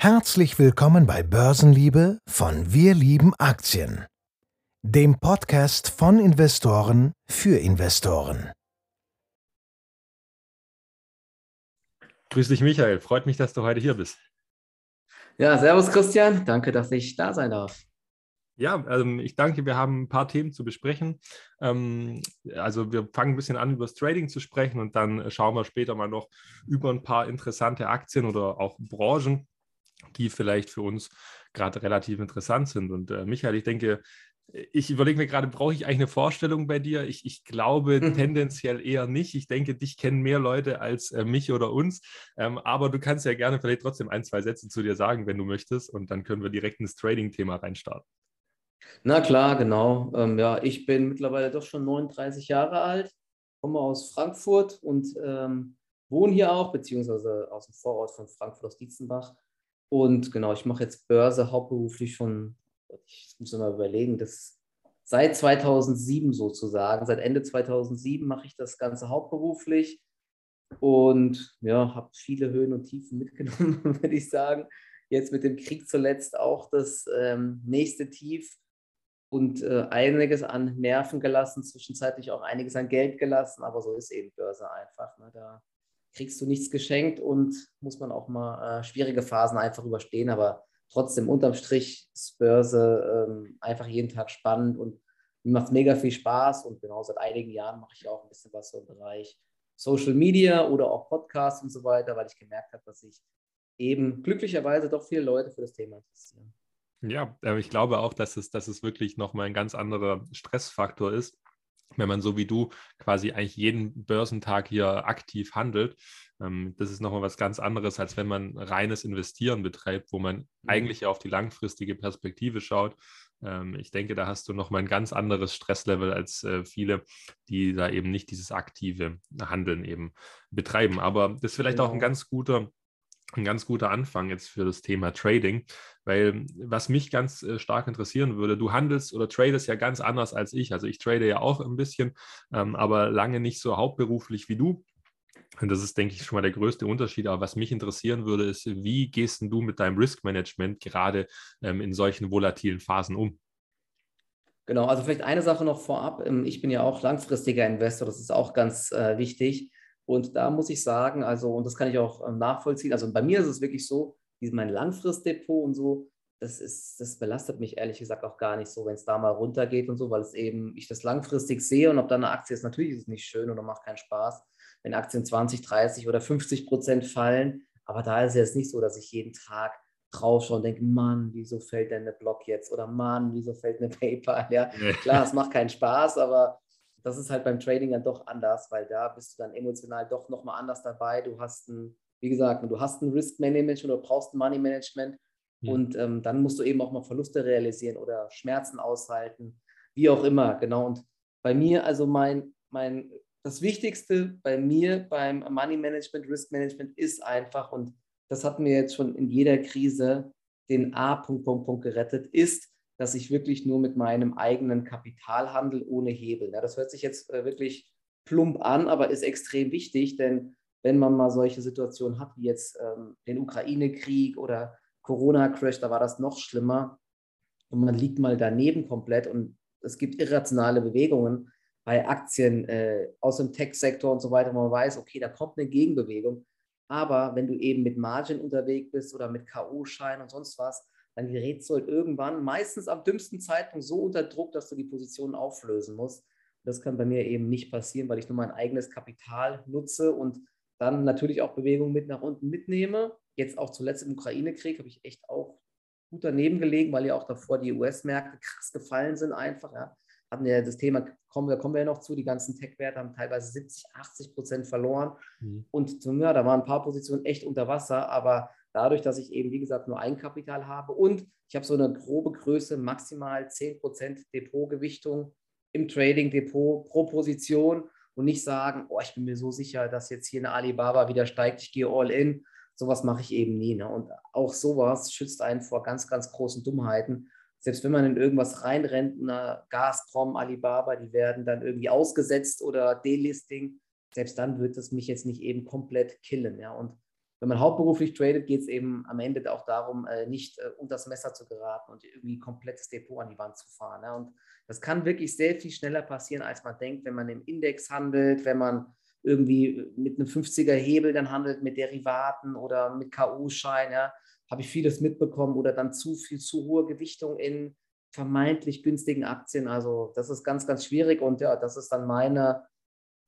Herzlich willkommen bei Börsenliebe von Wir lieben Aktien, dem Podcast von Investoren für Investoren. Grüß dich, Michael. Freut mich, dass du heute hier bist. Ja, servus Christian. Danke, dass ich da sein darf. Ja, ähm, ich danke. Wir haben ein paar Themen zu besprechen. Ähm, also wir fangen ein bisschen an, über das Trading zu sprechen und dann schauen wir später mal noch über ein paar interessante Aktien oder auch Branchen, die vielleicht für uns gerade relativ interessant sind. Und äh, Michael, ich denke, ich überlege mir gerade, brauche ich eigentlich eine Vorstellung bei dir? Ich, ich glaube mhm. tendenziell eher nicht. Ich denke, dich kennen mehr Leute als äh, mich oder uns. Ähm, aber du kannst ja gerne vielleicht trotzdem ein, zwei Sätze zu dir sagen, wenn du möchtest. Und dann können wir direkt ins Trading-Thema reinstarten. Na klar, genau. Ähm, ja, ich bin mittlerweile doch schon 39 Jahre alt, komme aus Frankfurt und ähm, wohne hier auch, beziehungsweise aus dem Vorort von Frankfurt aus Dietzenbach. Und genau, ich mache jetzt Börse hauptberuflich schon, ich muss mal überlegen, das seit 2007 sozusagen. Seit Ende 2007 mache ich das Ganze hauptberuflich und ja, habe viele Höhen und Tiefen mitgenommen, würde ich sagen. Jetzt mit dem Krieg zuletzt auch das ähm, nächste Tief und äh, einiges an Nerven gelassen, zwischenzeitlich auch einiges an Geld gelassen, aber so ist eben Börse einfach. Ne? Da kriegst du nichts geschenkt und muss man auch mal äh, schwierige Phasen einfach überstehen, aber trotzdem unterm Strich ist Börse ähm, einfach jeden Tag spannend und mir macht mega viel Spaß und genau seit einigen Jahren mache ich auch ein bisschen was so im Bereich Social Media oder auch Podcasts und so weiter, weil ich gemerkt habe, dass sich eben glücklicherweise doch viele Leute für das Thema interessieren. Ja, äh, ich glaube auch, dass es, dass es wirklich nochmal ein ganz anderer Stressfaktor ist, wenn man so wie du quasi eigentlich jeden Börsentag hier aktiv handelt. Ähm, das ist nochmal was ganz anderes, als wenn man reines Investieren betreibt, wo man mhm. eigentlich ja auf die langfristige Perspektive schaut. Ähm, ich denke, da hast du nochmal ein ganz anderes Stresslevel als äh, viele, die da eben nicht dieses aktive Handeln eben betreiben. Aber das ist vielleicht auch ein genau. ganz guter ein ganz guter Anfang jetzt für das Thema Trading, weil was mich ganz äh, stark interessieren würde, du handelst oder tradest ja ganz anders als ich. Also ich trade ja auch ein bisschen, ähm, aber lange nicht so hauptberuflich wie du. Und das ist, denke ich, schon mal der größte Unterschied. Aber was mich interessieren würde, ist, wie gehst du mit deinem Risk Management gerade ähm, in solchen volatilen Phasen um? Genau, also vielleicht eine Sache noch vorab. Ähm, ich bin ja auch langfristiger Investor, das ist auch ganz äh, wichtig. Und da muss ich sagen, also, und das kann ich auch ähm, nachvollziehen, also bei mir ist es wirklich so, mein Langfristdepot und so, das ist, das belastet mich ehrlich gesagt auch gar nicht so, wenn es da mal runtergeht und so, weil es eben, ich das langfristig sehe und ob da eine Aktie ist, natürlich ist es nicht schön oder macht keinen Spaß, wenn Aktien 20, 30 oder 50 Prozent fallen. Aber da ist es jetzt nicht so, dass ich jeden Tag drauf schaue und denke, Mann, wieso fällt denn eine Block jetzt? Oder Mann, wieso fällt eine PayPal? Ja, klar, es macht keinen Spaß, aber das ist halt beim Trading dann doch anders, weil da bist du dann emotional doch nochmal anders dabei. Du hast ein, wie gesagt, du hast ein Risk Management oder brauchst ein Money Management mhm. und ähm, dann musst du eben auch mal Verluste realisieren oder Schmerzen aushalten, wie auch immer, genau. Und bei mir, also mein, mein, das Wichtigste bei mir beim Money Management, Risk Management ist einfach, und das hat mir jetzt schon in jeder Krise den A-Punkt, Punkt, Punkt gerettet, ist, dass ich wirklich nur mit meinem eigenen Kapital handle, ohne Hebel. Ja, das hört sich jetzt äh, wirklich plump an, aber ist extrem wichtig, denn wenn man mal solche Situationen hat, wie jetzt ähm, den Ukraine-Krieg oder Corona-Crash, da war das noch schlimmer und man liegt mal daneben komplett und es gibt irrationale Bewegungen bei Aktien äh, aus dem Tech-Sektor und so weiter, wo man weiß, okay, da kommt eine Gegenbewegung. Aber wenn du eben mit Margin unterwegs bist oder mit K.O.-Schein und sonst was, dann gerätst du halt irgendwann meistens am dümmsten Zeitpunkt so unter Druck, dass du die Position auflösen musst. Das kann bei mir eben nicht passieren, weil ich nur mein eigenes Kapital nutze und dann natürlich auch Bewegungen mit nach unten mitnehme. Jetzt auch zuletzt im Ukraine-Krieg habe ich echt auch gut daneben gelegen, weil ja auch davor die US-Märkte krass gefallen sind einfach. Ja. Hatten ja das Thema, kommen wir, kommen wir ja noch zu, die ganzen Tech-Werte haben teilweise 70, 80 Prozent verloren. Mhm. Und ja, da waren ein paar Positionen echt unter Wasser, aber dadurch, dass ich eben, wie gesagt, nur Eigenkapital habe und ich habe so eine grobe Größe, maximal 10% Depotgewichtung im Trading-Depot pro Position und nicht sagen, oh, ich bin mir so sicher, dass jetzt hier eine Alibaba wieder steigt, ich gehe all in. Sowas mache ich eben nie. Ne? Und auch sowas schützt einen vor ganz, ganz großen Dummheiten. Selbst wenn man in irgendwas reinrennt, eine Gazprom, Alibaba, die werden dann irgendwie ausgesetzt oder Delisting. Selbst dann wird es mich jetzt nicht eben komplett killen. Ja? Und wenn man hauptberuflich tradet, geht es eben am Ende auch darum, äh, nicht äh, unter das Messer zu geraten und irgendwie komplettes Depot an die Wand zu fahren. Ne? Und das kann wirklich sehr viel schneller passieren, als man denkt, wenn man im Index handelt, wenn man irgendwie mit einem 50er Hebel dann handelt, mit Derivaten oder mit K.O.-Schein, ja, habe ich vieles mitbekommen oder dann zu viel, zu hohe Gewichtung in vermeintlich günstigen Aktien. Also das ist ganz, ganz schwierig und ja, das ist dann meine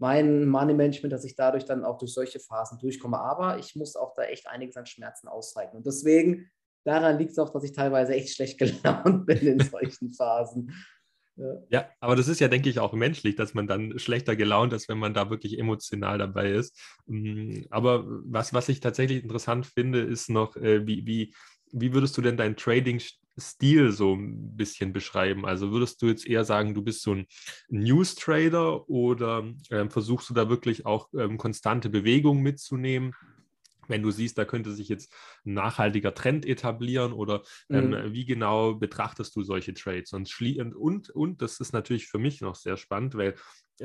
mein Money Management, dass ich dadurch dann auch durch solche Phasen durchkomme. Aber ich muss auch da echt einiges an Schmerzen aushalten. Und deswegen, daran liegt es auch, dass ich teilweise echt schlecht gelaunt bin in solchen Phasen. Ja. aber das ist ja, denke ich, auch menschlich, dass man dann schlechter gelaunt ist, wenn man da wirklich emotional dabei ist. Mm, aber was, was ich tatsächlich interessant finde, ist noch, äh, wie, wie, wie würdest du denn dein Trading Stil so ein bisschen beschreiben? Also würdest du jetzt eher sagen, du bist so ein News-Trader oder äh, versuchst du da wirklich auch ähm, konstante Bewegung mitzunehmen? wenn du siehst, da könnte sich jetzt ein nachhaltiger Trend etablieren oder ähm, mhm. wie genau betrachtest du solche Trades? Und, und, und das ist natürlich für mich noch sehr spannend, weil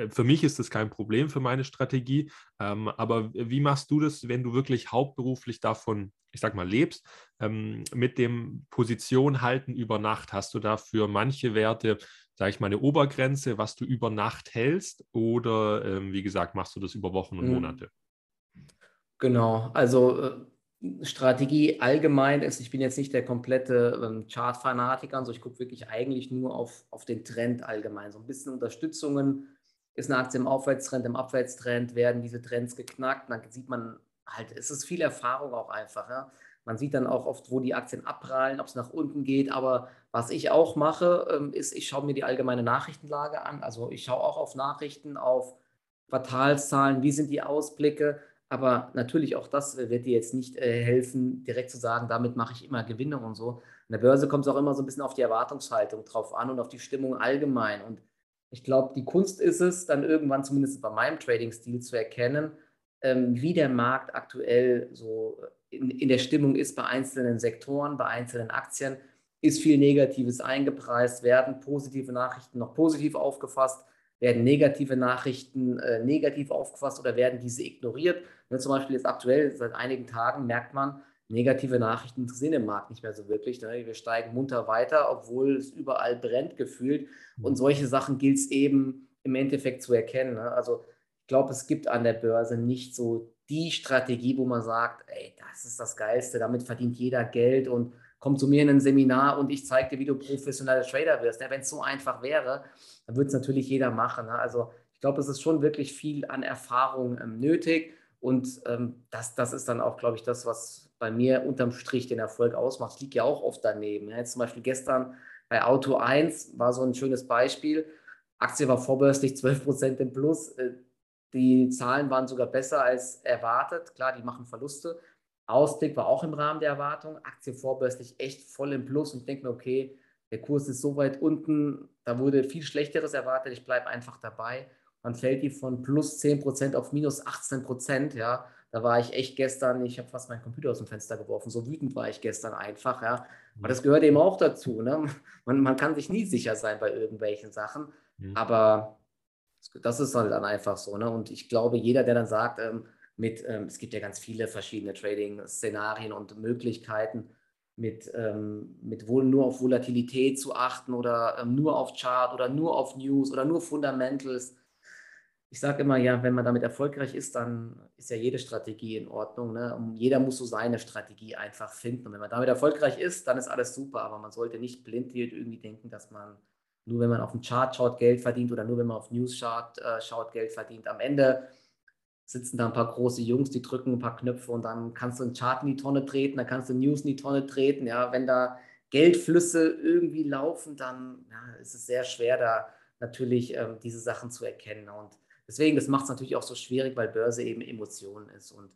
für mich ist das kein Problem für meine Strategie. Ähm, aber wie machst du das, wenn du wirklich hauptberuflich davon, ich sag mal, lebst, ähm, mit dem Position halten über Nacht? Hast du dafür manche Werte, sage ich mal, eine Obergrenze, was du über Nacht hältst? Oder ähm, wie gesagt, machst du das über Wochen und mhm. Monate? Genau, also äh, Strategie allgemein ist, ich bin jetzt nicht der komplette ähm, Chart-Fanatiker, also ich gucke wirklich eigentlich nur auf, auf den Trend allgemein. So ein bisschen Unterstützungen ist eine Aktie im Aufwärtstrend, im Abwärtstrend, werden diese Trends geknackt. Dann sieht man halt, es ist viel Erfahrung auch einfach. Ja? Man sieht dann auch oft, wo die Aktien abprallen, ob es nach unten geht. Aber was ich auch mache, ähm, ist, ich schaue mir die allgemeine Nachrichtenlage an. Also ich schaue auch auf Nachrichten, auf Quartalszahlen, wie sind die Ausblicke. Aber natürlich auch das wird dir jetzt nicht äh, helfen, direkt zu sagen, damit mache ich immer Gewinne und so. An der Börse kommt es auch immer so ein bisschen auf die Erwartungshaltung drauf an und auf die Stimmung allgemein. Und ich glaube, die Kunst ist es, dann irgendwann zumindest bei meinem Trading-Stil zu erkennen, ähm, wie der Markt aktuell so in, in der Stimmung ist bei einzelnen Sektoren, bei einzelnen Aktien. Ist viel Negatives eingepreist, werden positive Nachrichten noch positiv aufgefasst, werden negative Nachrichten äh, negativ aufgefasst oder werden diese ignoriert. Wenn zum Beispiel jetzt aktuell seit einigen Tagen merkt man, negative Nachrichten interessieren den Markt nicht mehr so wirklich. Ne? Wir steigen munter weiter, obwohl es überall brennt gefühlt. Und mhm. solche Sachen gilt es eben im Endeffekt zu erkennen. Ne? Also ich glaube, es gibt an der Börse nicht so die Strategie, wo man sagt, ey, das ist das Geilste, damit verdient jeder Geld und komm zu mir in ein Seminar und ich zeige dir, wie du professioneller Trader wirst. Ja, Wenn es so einfach wäre, dann würde es natürlich jeder machen. Ne? Also ich glaube, es ist schon wirklich viel an Erfahrung ähm, nötig und ähm, das, das ist dann auch, glaube ich, das, was bei mir unterm Strich den Erfolg ausmacht. Ich liege ja auch oft daneben. Ja, jetzt zum Beispiel gestern bei Auto 1 war so ein schönes Beispiel. Aktie war vorbörslich 12% im Plus. Äh, die Zahlen waren sogar besser als erwartet. Klar, die machen Verluste. Ausblick war auch im Rahmen der Erwartung. Aktie vorbörslich echt voll im Plus. Und ich denke mir, okay, der Kurs ist so weit unten, da wurde viel Schlechteres erwartet. Ich bleibe einfach dabei. Dann fällt die von plus 10% auf minus 18%. Ja, da war ich echt gestern, ich habe fast meinen Computer aus dem Fenster geworfen. So wütend war ich gestern einfach. Ja, aber das gehört eben auch dazu. Ne? Man, man kann sich nie sicher sein bei irgendwelchen Sachen. Mhm. Aber das ist halt dann einfach so. Ne? Und ich glaube, jeder, der dann sagt, ähm, mit, ähm, es gibt ja ganz viele verschiedene Trading-Szenarien und Möglichkeiten, mit, ähm, mit wohl nur auf Volatilität zu achten oder ähm, nur auf Chart oder nur auf News oder nur Fundamentals. Ich sage immer, ja, wenn man damit erfolgreich ist, dann ist ja jede Strategie in Ordnung. Ne? Jeder muss so seine Strategie einfach finden. Und wenn man damit erfolgreich ist, dann ist alles super. Aber man sollte nicht blind irgendwie denken, dass man nur wenn man auf den Chart schaut, Geld verdient oder nur wenn man auf News schaut, äh, schaut Geld verdient. Am Ende sitzen da ein paar große Jungs, die drücken ein paar Knöpfe und dann kannst du einen Chart in die Tonne treten, dann kannst du News in die Tonne treten. Ja, wenn da Geldflüsse irgendwie laufen, dann ja, ist es sehr schwer, da natürlich ähm, diese Sachen zu erkennen. Und deswegen, das macht es natürlich auch so schwierig, weil Börse eben Emotionen ist. Und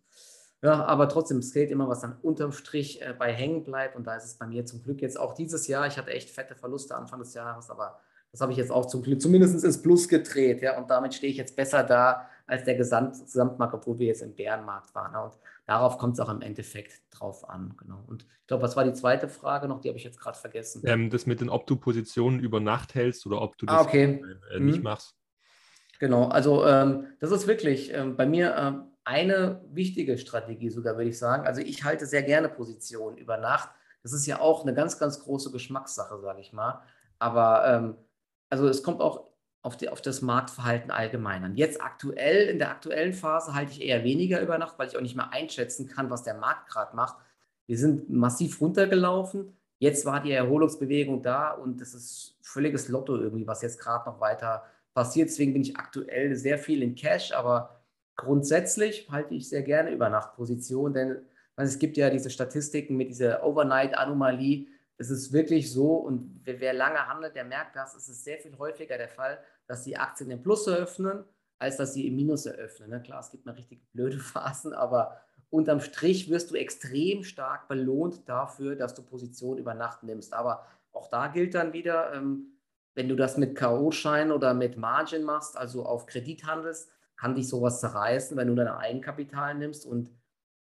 ja, aber trotzdem, es gilt immer, was dann unterm Strich äh, bei hängen bleibt. Und da ist es bei mir zum Glück jetzt auch dieses Jahr. Ich hatte echt fette Verluste Anfang des Jahres, aber das habe ich jetzt auch zum Glück zumindest ins Plus gedreht. Ja, und damit stehe ich jetzt besser da als der Gesamt Gesamtmarkt, obwohl wir jetzt im Bärenmarkt waren. Und darauf kommt es auch im Endeffekt drauf an. Genau. Und ich glaube, was war die zweite Frage noch? Die habe ich jetzt gerade vergessen. Ähm, das mit den, ob du Positionen über Nacht hältst oder ob du ah, das ah, okay. äh, nicht mhm. machst. Genau, also ähm, das ist wirklich ähm, bei mir ähm, eine wichtige Strategie sogar, würde ich sagen. Also ich halte sehr gerne Positionen über Nacht. Das ist ja auch eine ganz, ganz große Geschmackssache, sage ich mal. Aber ähm, also es kommt auch auf, die, auf das Marktverhalten allgemein an. Jetzt aktuell, in der aktuellen Phase halte ich eher weniger über Nacht, weil ich auch nicht mehr einschätzen kann, was der Markt gerade macht. Wir sind massiv runtergelaufen. Jetzt war die Erholungsbewegung da und das ist völliges Lotto irgendwie, was jetzt gerade noch weiter passiert. Deswegen bin ich aktuell sehr viel in Cash, aber grundsätzlich halte ich sehr gerne über Nachtposition, denn es gibt ja diese Statistiken mit dieser Overnight-Anomalie es ist wirklich so, und wer, wer, lange handelt, der merkt das, es ist sehr viel häufiger der Fall, dass die Aktien im Plus eröffnen, als dass sie im Minus eröffnen. Ne? Klar, es gibt mal richtig blöde Phasen, aber unterm Strich wirst du extrem stark belohnt dafür, dass du Positionen über Nacht nimmst. Aber auch da gilt dann wieder, ähm, wenn du das mit K.O.-Schein oder mit Margin machst, also auf Kredit handelst, kann dich sowas zerreißen, wenn du dein Eigenkapital nimmst und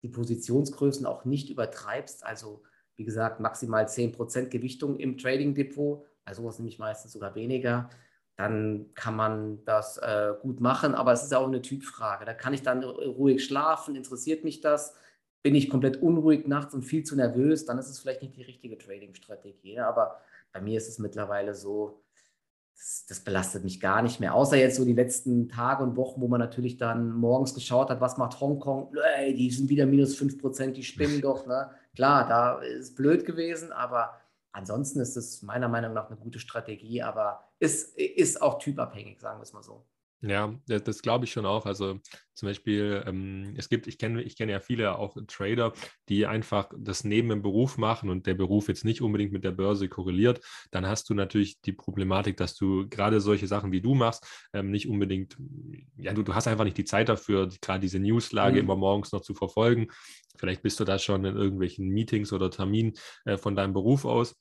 die Positionsgrößen auch nicht übertreibst. Also wie gesagt, maximal 10% Gewichtung im Trading Depot, also was nämlich meistens sogar weniger, dann kann man das äh, gut machen, aber es ist auch eine Typfrage. Da kann ich dann ruhig schlafen, interessiert mich das, bin ich komplett unruhig nachts und viel zu nervös, dann ist es vielleicht nicht die richtige Trading-Strategie. Ne? Aber bei mir ist es mittlerweile so, das, das, belastet mich gar nicht mehr. Außer jetzt so die letzten Tage und Wochen, wo man natürlich dann morgens geschaut hat, was macht Hongkong? Ey, die sind wieder minus 5%, die spinnen doch. Ne? Klar, da ist blöd gewesen, aber ansonsten ist es meiner Meinung nach eine gute Strategie, aber ist, ist auch typabhängig, sagen wir es mal so. Ja, das glaube ich schon auch. Also zum Beispiel, ähm, es gibt, ich kenne ich kenn ja viele auch Trader, die einfach das neben dem Beruf machen und der Beruf jetzt nicht unbedingt mit der Börse korreliert. Dann hast du natürlich die Problematik, dass du gerade solche Sachen wie du machst, ähm, nicht unbedingt, ja, du, du hast einfach nicht die Zeit dafür, gerade diese Newslage mhm. immer morgens noch zu verfolgen. Vielleicht bist du da schon in irgendwelchen Meetings oder Terminen äh, von deinem Beruf aus.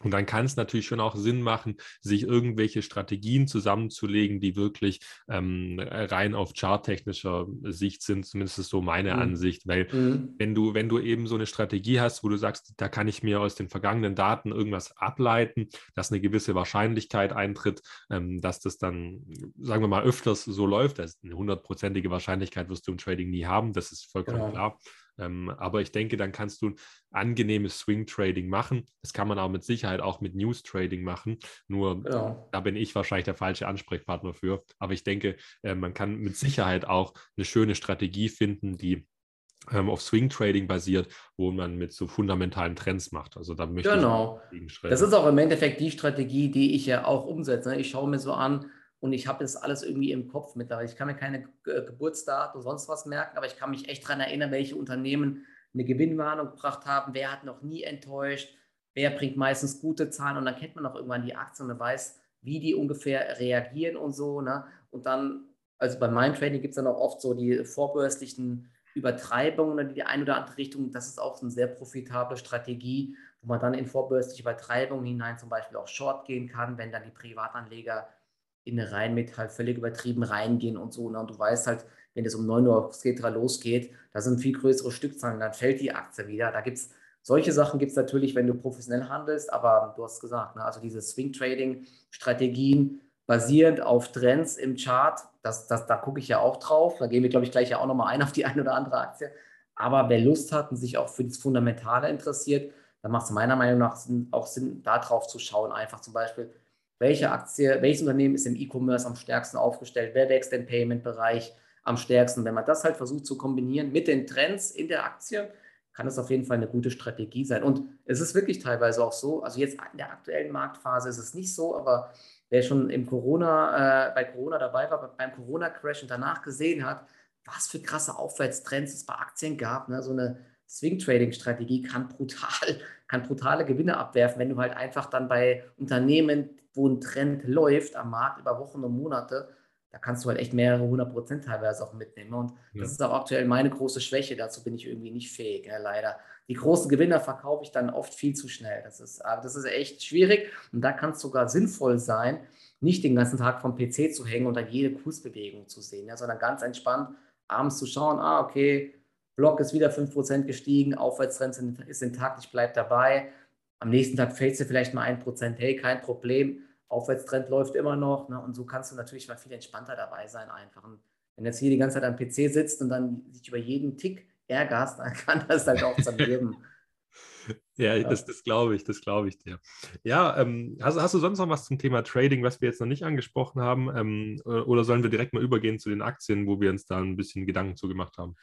Und dann kann es natürlich schon auch Sinn machen, sich irgendwelche Strategien zusammenzulegen, die wirklich ähm, rein auf charttechnischer Sicht sind. Zumindest ist so meine mhm. Ansicht, weil mhm. wenn du, wenn du eben so eine Strategie hast, wo du sagst, da kann ich mir aus den vergangenen Daten irgendwas ableiten, dass eine gewisse Wahrscheinlichkeit eintritt, ähm, dass das dann, sagen wir mal, öfters so läuft. Das ist eine hundertprozentige Wahrscheinlichkeit wirst du im Trading nie haben, das ist vollkommen genau. klar. Ähm, aber ich denke, dann kannst du angenehmes Swing Trading machen. Das kann man auch mit Sicherheit auch mit News Trading machen. Nur genau. da bin ich wahrscheinlich der falsche Ansprechpartner für. Aber ich denke, äh, man kann mit Sicherheit auch eine schöne Strategie finden, die ähm, auf Swing Trading basiert, wo man mit so fundamentalen Trends macht. Also da möchte genau. ich. Genau. Das ist auch im Endeffekt die Strategie, die ich ja auch umsetze. Ich schaue mir so an, und ich habe das alles irgendwie im Kopf mittlerweile. Ich kann mir keine Ge Geburtsdaten und sonst was merken, aber ich kann mich echt daran erinnern, welche Unternehmen eine Gewinnwarnung gebracht haben, wer hat noch nie enttäuscht, wer bringt meistens gute Zahlen und dann kennt man auch irgendwann die Aktien und weiß, wie die ungefähr reagieren und so. Ne? Und dann, also bei meinem Trading gibt es dann auch oft so die vorbörslichen Übertreibungen in die eine oder andere Richtung. Das ist auch eine sehr profitable Strategie, wo man dann in vorbörsliche Übertreibungen hinein zum Beispiel auch Short gehen kann, wenn dann die Privatanleger in eine Rheinmetall völlig übertrieben reingehen und so. Ne? Und du weißt halt, wenn es um 9 Uhr Sketra losgeht, da sind viel größere Stückzahlen, dann fällt die Aktie wieder. Da gibt es solche Sachen gibt es natürlich, wenn du professionell handelst, aber du hast gesagt, ne, also diese Swing-Trading-Strategien basierend auf Trends im Chart, das, das, da gucke ich ja auch drauf. Da gehen wir, glaube ich, gleich ja auch nochmal ein auf die eine oder andere Aktie. Aber wer Lust hat und sich auch für das Fundamentale interessiert, dann macht es meiner Meinung nach auch Sinn, da drauf zu schauen. Einfach zum Beispiel, welche Aktie, welches Unternehmen ist im E-Commerce am stärksten aufgestellt, wer wächst im Payment-Bereich am stärksten. Wenn man das halt versucht zu kombinieren mit den Trends in der Aktie, kann das auf jeden Fall eine gute Strategie sein. Und es ist wirklich teilweise auch so, also jetzt in der aktuellen Marktphase ist es nicht so, aber wer schon im Corona, äh, bei Corona dabei war, beim Corona-Crash und danach gesehen hat, was für krasse Aufwärtstrends es bei Aktien gab, ne? so eine Swing-Trading-Strategie kann brutal, kann brutale Gewinne abwerfen, wenn du halt einfach dann bei Unternehmen, wo ein Trend läuft am Markt über Wochen und Monate, da kannst du halt echt mehrere hundert Prozent teilweise auch mitnehmen. Und ja. das ist auch aktuell meine große Schwäche. Dazu bin ich irgendwie nicht fähig, ja, leider. Die großen Gewinner verkaufe ich dann oft viel zu schnell. Das ist, das ist echt schwierig. Und da kann es sogar sinnvoll sein, nicht den ganzen Tag vom PC zu hängen und dann jede Kursbewegung zu sehen, ja, sondern ganz entspannt abends zu schauen, ah, okay, Block ist wieder 5% gestiegen, Aufwärtstrend ist intakt, ich bleibe dabei. Am nächsten Tag fällt du vielleicht mal 1%, hey, kein Problem Aufwärtstrend läuft immer noch. Ne? Und so kannst du natürlich mal viel entspannter dabei sein einfach. Und Wenn jetzt hier die ganze Zeit am PC sitzt und dann sich über jeden Tick ärgerst, dann kann das halt auch zerleben. Ja, das, das glaube ich, das glaube ich dir. Ja, ähm, hast, hast du sonst noch was zum Thema Trading, was wir jetzt noch nicht angesprochen haben? Ähm, oder sollen wir direkt mal übergehen zu den Aktien, wo wir uns da ein bisschen Gedanken zu gemacht haben?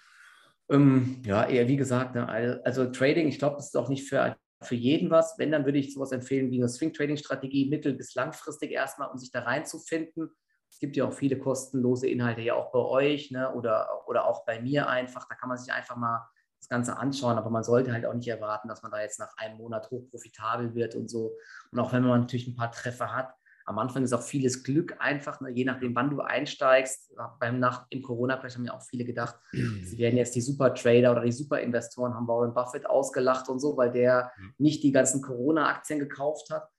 Ähm, ja, eher wie gesagt, ne, also Trading, ich glaube, das ist auch nicht für, für jeden was. Wenn, dann würde ich sowas empfehlen wie eine Swing-Trading-Strategie, mittel- bis langfristig erstmal, um sich da reinzufinden. Es gibt ja auch viele kostenlose Inhalte ja auch bei euch ne, oder, oder auch bei mir einfach. Da kann man sich einfach mal das Ganze anschauen, aber man sollte halt auch nicht erwarten, dass man da jetzt nach einem Monat hochprofitabel wird und so. Und auch wenn man natürlich ein paar Treffer hat, am Anfang ist auch vieles Glück einfach, ne? je nachdem, wann du einsteigst. Beim Nach im Corona-Crash haben ja auch viele gedacht, sie werden jetzt die Super-Trader oder die Super-Investoren, haben Warren Buffett ausgelacht und so, weil der nicht die ganzen Corona-Aktien gekauft hat.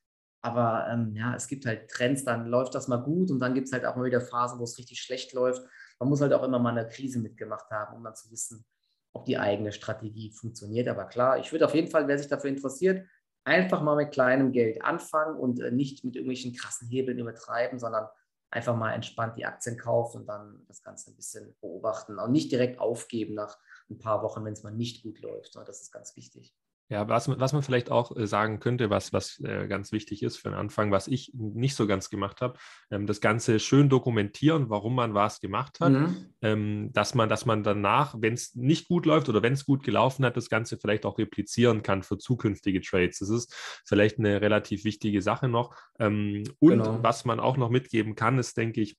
Aber ähm, ja, es gibt halt Trends, dann läuft das mal gut und dann gibt es halt auch mal wieder Phasen, wo es richtig schlecht läuft. Man muss halt auch immer mal eine Krise mitgemacht haben, um dann zu wissen, ob die eigene Strategie funktioniert. Aber klar, ich würde auf jeden Fall, wer sich dafür interessiert, einfach mal mit kleinem Geld anfangen und äh, nicht mit irgendwelchen krassen Hebeln übertreiben, sondern einfach mal entspannt die Aktien kaufen und dann das Ganze ein bisschen beobachten und nicht direkt aufgeben nach ein paar Wochen, wenn es mal nicht gut läuft. Das ist ganz wichtig. Ja, was, was man vielleicht auch äh, sagen könnte, was, was äh, ganz wichtig ist für den Anfang, was ich nicht so ganz gemacht habe, ähm, das Ganze schön dokumentieren, warum man was gemacht hat, mhm. ähm, dass, man, dass man danach, wenn es nicht gut läuft oder wenn es gut gelaufen hat, das Ganze vielleicht auch replizieren kann für zukünftige Trades. Das ist vielleicht eine relativ wichtige Sache noch. Ähm, und genau. was man auch noch mitgeben kann, ist, denke ich,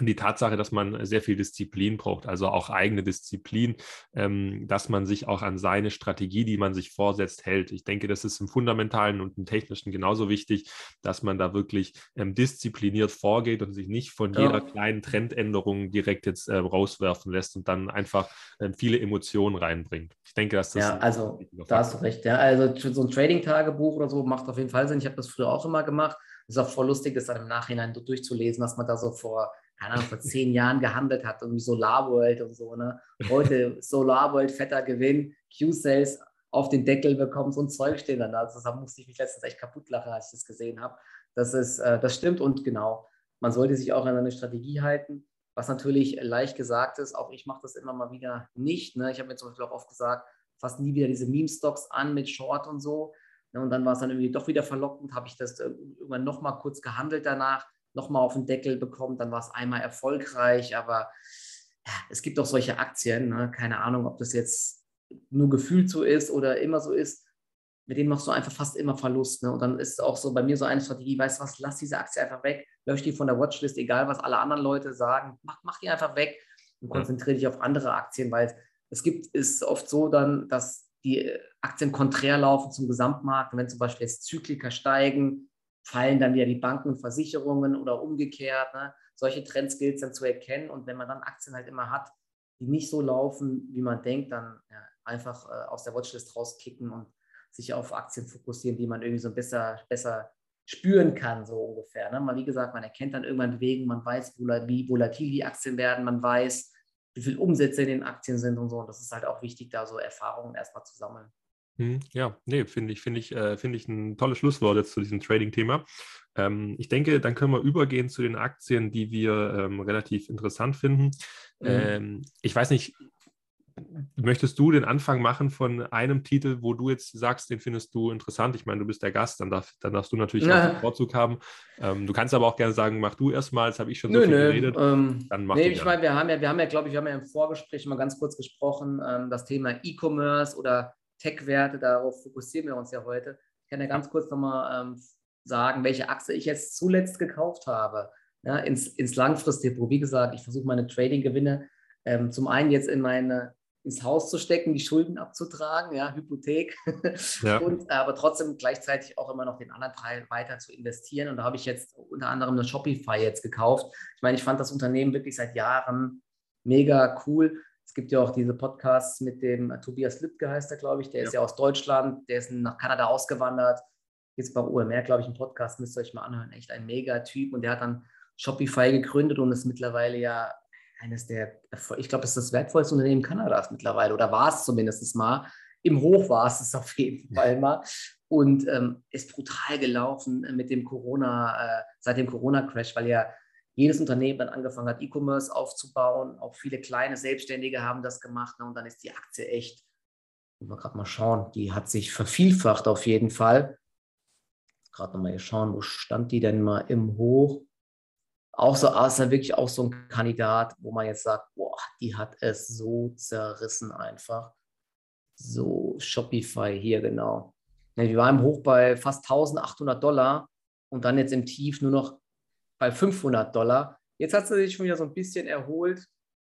die Tatsache, dass man sehr viel Disziplin braucht, also auch eigene Disziplin, ähm, dass man sich auch an seine Strategie, die man sich vorsetzt, hält. Ich denke, das ist im Fundamentalen und im Technischen genauso wichtig, dass man da wirklich ähm, diszipliniert vorgeht und sich nicht von ja. jeder kleinen Trendänderung direkt jetzt äh, rauswerfen lässt und dann einfach viele Emotionen reinbringt. Ich denke, dass das. Ja, also da hast du recht. Ja, also so ein Trading-Tagebuch oder so macht auf jeden Fall Sinn. Ich habe das früher auch immer gemacht. Es ist auch voll lustig, das dann im Nachhinein durchzulesen, was man da so vor keine Ahnung, vor zehn Jahren gehandelt hat, irgendwie SolarWorld und so. Ne? Heute SolarWorld, fetter Gewinn, Q-Sales auf den Deckel bekommen, so ein Zeug stehen dann da. Also da musste ich mich letztens echt kaputt lachen, als ich das gesehen habe. Das, ist, äh, das stimmt und genau. Man sollte sich auch an eine Strategie halten, was natürlich leicht gesagt ist. Auch ich mache das immer mal wieder nicht. Ne? Ich habe mir zum Beispiel auch oft gesagt, fast nie wieder diese Meme-Stocks an mit Short und so. Ne? Und dann war es dann irgendwie doch wieder verlockend, habe ich das irgendwann nochmal kurz gehandelt danach nochmal auf den Deckel bekommt, dann war es einmal erfolgreich, aber ja, es gibt auch solche Aktien, ne? keine Ahnung, ob das jetzt nur gefühlt so ist oder immer so ist, mit denen machst du einfach fast immer Verlust. Ne? Und dann ist auch so bei mir so eine Strategie, weißt du was, lass diese Aktie einfach weg, lösch die von der Watchlist, egal was alle anderen Leute sagen, mach, mach die einfach weg und konzentriere dich auf andere Aktien, weil es gibt, ist oft so dann, dass die Aktien konträr laufen zum Gesamtmarkt. Und wenn zum Beispiel jetzt Zyklika steigen, fallen dann wieder die Banken und Versicherungen oder umgekehrt. Ne? Solche Trends gilt es dann zu erkennen. Und wenn man dann Aktien halt immer hat, die nicht so laufen, wie man denkt, dann ja, einfach äh, aus der Watchlist rauskicken und sich auf Aktien fokussieren, die man irgendwie so besser, besser spüren kann, so ungefähr. Ne? Mal wie gesagt, man erkennt dann irgendwann Bewegen, man weiß, wie volatil die Aktien werden, man weiß, wie viel Umsätze in den Aktien sind und so. Und das ist halt auch wichtig, da so Erfahrungen erstmal zu sammeln. Hm, ja, nee, finde ich, finde ich, äh, finde ich ein tolles Schlusswort jetzt zu diesem Trading-Thema. Ähm, ich denke, dann können wir übergehen zu den Aktien, die wir ähm, relativ interessant finden. Mhm. Ähm, ich weiß nicht, möchtest du den Anfang machen von einem Titel, wo du jetzt sagst, den findest du interessant? Ich meine, du bist der Gast, dann, darf, dann darfst du natürlich ja. auch den Vorzug haben. Ähm, du kannst aber auch gerne sagen, mach du erstmal, das habe ich schon nö, so viel nö. geredet. Ähm, dann mach nee, ich meine, wir haben ja, wir haben ja, glaube ich, wir haben ja im Vorgespräch mal ganz kurz gesprochen, ähm, das Thema E-Commerce oder Tech-Werte, darauf fokussieren wir uns ja heute. Ich kann ja ganz kurz nochmal ähm, sagen, welche Achse ich jetzt zuletzt gekauft habe. Ja, ins, ins Langfristdepot. Wie gesagt, ich versuche meine Trading-Gewinne ähm, zum einen jetzt in meine, ins Haus zu stecken, die Schulden abzutragen, ja, Hypothek, ja. und aber trotzdem gleichzeitig auch immer noch den anderen Teil weiter zu investieren. Und da habe ich jetzt unter anderem eine Shopify jetzt gekauft. Ich meine, ich fand das Unternehmen wirklich seit Jahren mega cool. Es gibt ja auch diese Podcasts mit dem äh, Tobias Lübke, heißt er, glaube ich. Der ja. ist ja aus Deutschland, der ist nach Kanada ausgewandert. Jetzt bei OMR, glaube ich, ein Podcast, müsst ihr euch mal anhören. Echt ein Mega-Typ. Und der hat dann Shopify gegründet und ist mittlerweile ja eines der, ich glaube, es ist das wertvollste Unternehmen Kanadas mittlerweile oder war es zumindest mal. Im Hoch war es es auf jeden Fall mal und ähm, ist brutal gelaufen mit dem Corona, äh, seit dem Corona-Crash, weil ja jedes Unternehmen dann angefangen hat, E-Commerce aufzubauen. Auch viele kleine Selbstständige haben das gemacht. Ne? Und dann ist die Aktie echt, wir gerade mal schauen, die hat sich vervielfacht auf jeden Fall. Gerade nochmal hier schauen, wo stand die denn mal im Hoch? Auch so, ah, ist dann wirklich auch so ein Kandidat, wo man jetzt sagt, boah, die hat es so zerrissen einfach. So, Shopify hier genau. Ja, wir waren im Hoch bei fast 1800 Dollar und dann jetzt im Tief nur noch bei 500 Dollar. Jetzt hat sie sich schon wieder so ein bisschen erholt.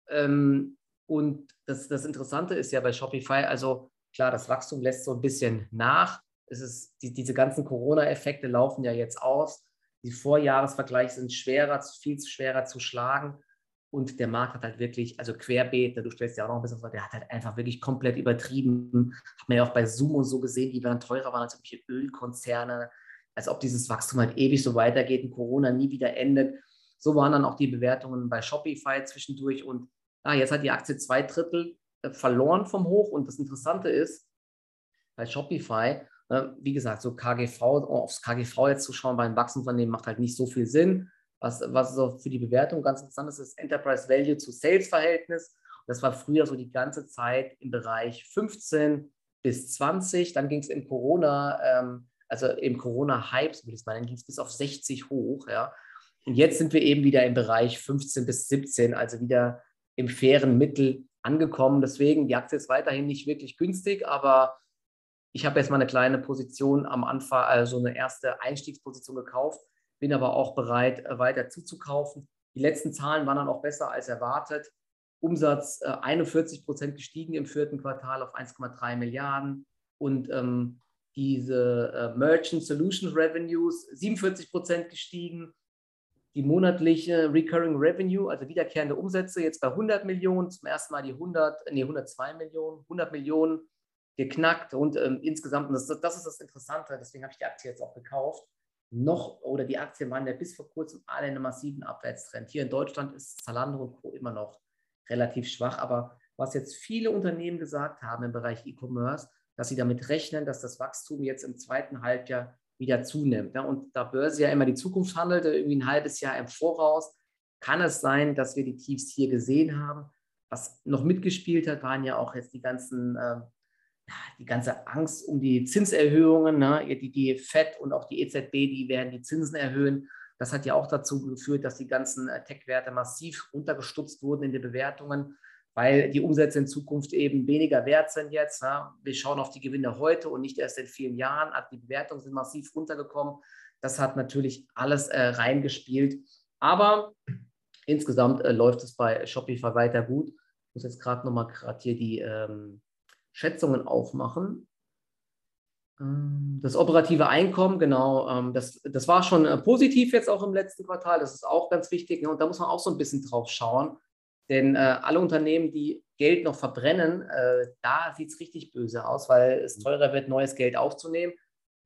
Ähm, und das, das Interessante ist ja bei Shopify, also klar, das Wachstum lässt so ein bisschen nach. Es ist, die, diese ganzen Corona-Effekte laufen ja jetzt aus. Die Vorjahresvergleiche sind schwerer, viel schwerer zu schlagen. Und der Markt hat halt wirklich, also querbeet, du stellst ja auch noch ein bisschen vor, der hat halt einfach wirklich komplett übertrieben. Hat man ja auch bei und so gesehen, die dann teurer waren als irgendwelche Ölkonzerne, als ob dieses Wachstum halt ewig so weitergeht und Corona nie wieder endet. So waren dann auch die Bewertungen bei Shopify zwischendurch. Und ah, jetzt hat die Aktie zwei Drittel äh, verloren vom Hoch. Und das Interessante ist, bei Shopify, äh, wie gesagt, so KGV, aufs KGV jetzt zu schauen bei einem Wachstumsunternehmen macht halt nicht so viel Sinn. Was, was so für die Bewertung ganz interessant ist, ist Enterprise Value zu Sales Verhältnis. Das war früher so die ganze Zeit im Bereich 15 bis 20. Dann ging es im Corona, ähm, also im Corona-Hype, will ich es mal nennen, ging es bis auf 60 hoch. Ja. Und jetzt sind wir eben wieder im Bereich 15 bis 17, also wieder im fairen Mittel angekommen. Deswegen, die Aktie ist weiterhin nicht wirklich günstig, aber ich habe jetzt mal eine kleine Position am Anfang, also eine erste Einstiegsposition gekauft, bin aber auch bereit, äh, weiter zuzukaufen. Die letzten Zahlen waren dann auch besser als erwartet. Umsatz äh, 41 Prozent gestiegen im vierten Quartal auf 1,3 Milliarden und ähm, diese äh, Merchant Solutions Revenues 47 Prozent gestiegen. Die monatliche Recurring Revenue, also wiederkehrende Umsätze, jetzt bei 100 Millionen, zum ersten Mal die 100, nee, 102 Millionen, 100 Millionen geknackt und ähm, insgesamt, und das, das ist das Interessante, deswegen habe ich die Aktie jetzt auch gekauft, noch, oder die Aktien waren ja bis vor kurzem alle in einem massiven Abwärtstrend. Hier in Deutschland ist Zalando und Co. immer noch relativ schwach, aber was jetzt viele Unternehmen gesagt haben im Bereich E-Commerce, dass sie damit rechnen, dass das Wachstum jetzt im zweiten Halbjahr wieder zunimmt. Und da Börse ja immer die Zukunft handelt, irgendwie ein halbes Jahr im Voraus, kann es sein, dass wir die Tiefs hier gesehen haben. Was noch mitgespielt hat, waren ja auch jetzt die ganzen äh, die ganze Angst um die Zinserhöhungen, ne? die, die FED und auch die EZB, die werden die Zinsen erhöhen. Das hat ja auch dazu geführt, dass die ganzen äh, Tech-Werte massiv runtergestutzt wurden in den Bewertungen, weil die Umsätze in Zukunft eben weniger wert sind jetzt. Ne? Wir schauen auf die Gewinne heute und nicht erst in vielen Jahren. Also die Bewertungen sind massiv runtergekommen. Das hat natürlich alles äh, reingespielt. Aber insgesamt äh, läuft es bei Shopify weiter gut. Ich muss jetzt gerade nochmal gerade hier die ähm, Schätzungen aufmachen. Ähm, das operative Einkommen, genau, ähm, das, das war schon äh, positiv jetzt auch im letzten Quartal. Das ist auch ganz wichtig. Ne? Und da muss man auch so ein bisschen drauf schauen. Denn äh, alle Unternehmen, die Geld noch verbrennen, äh, da sieht es richtig böse aus, weil es teurer wird, neues Geld aufzunehmen.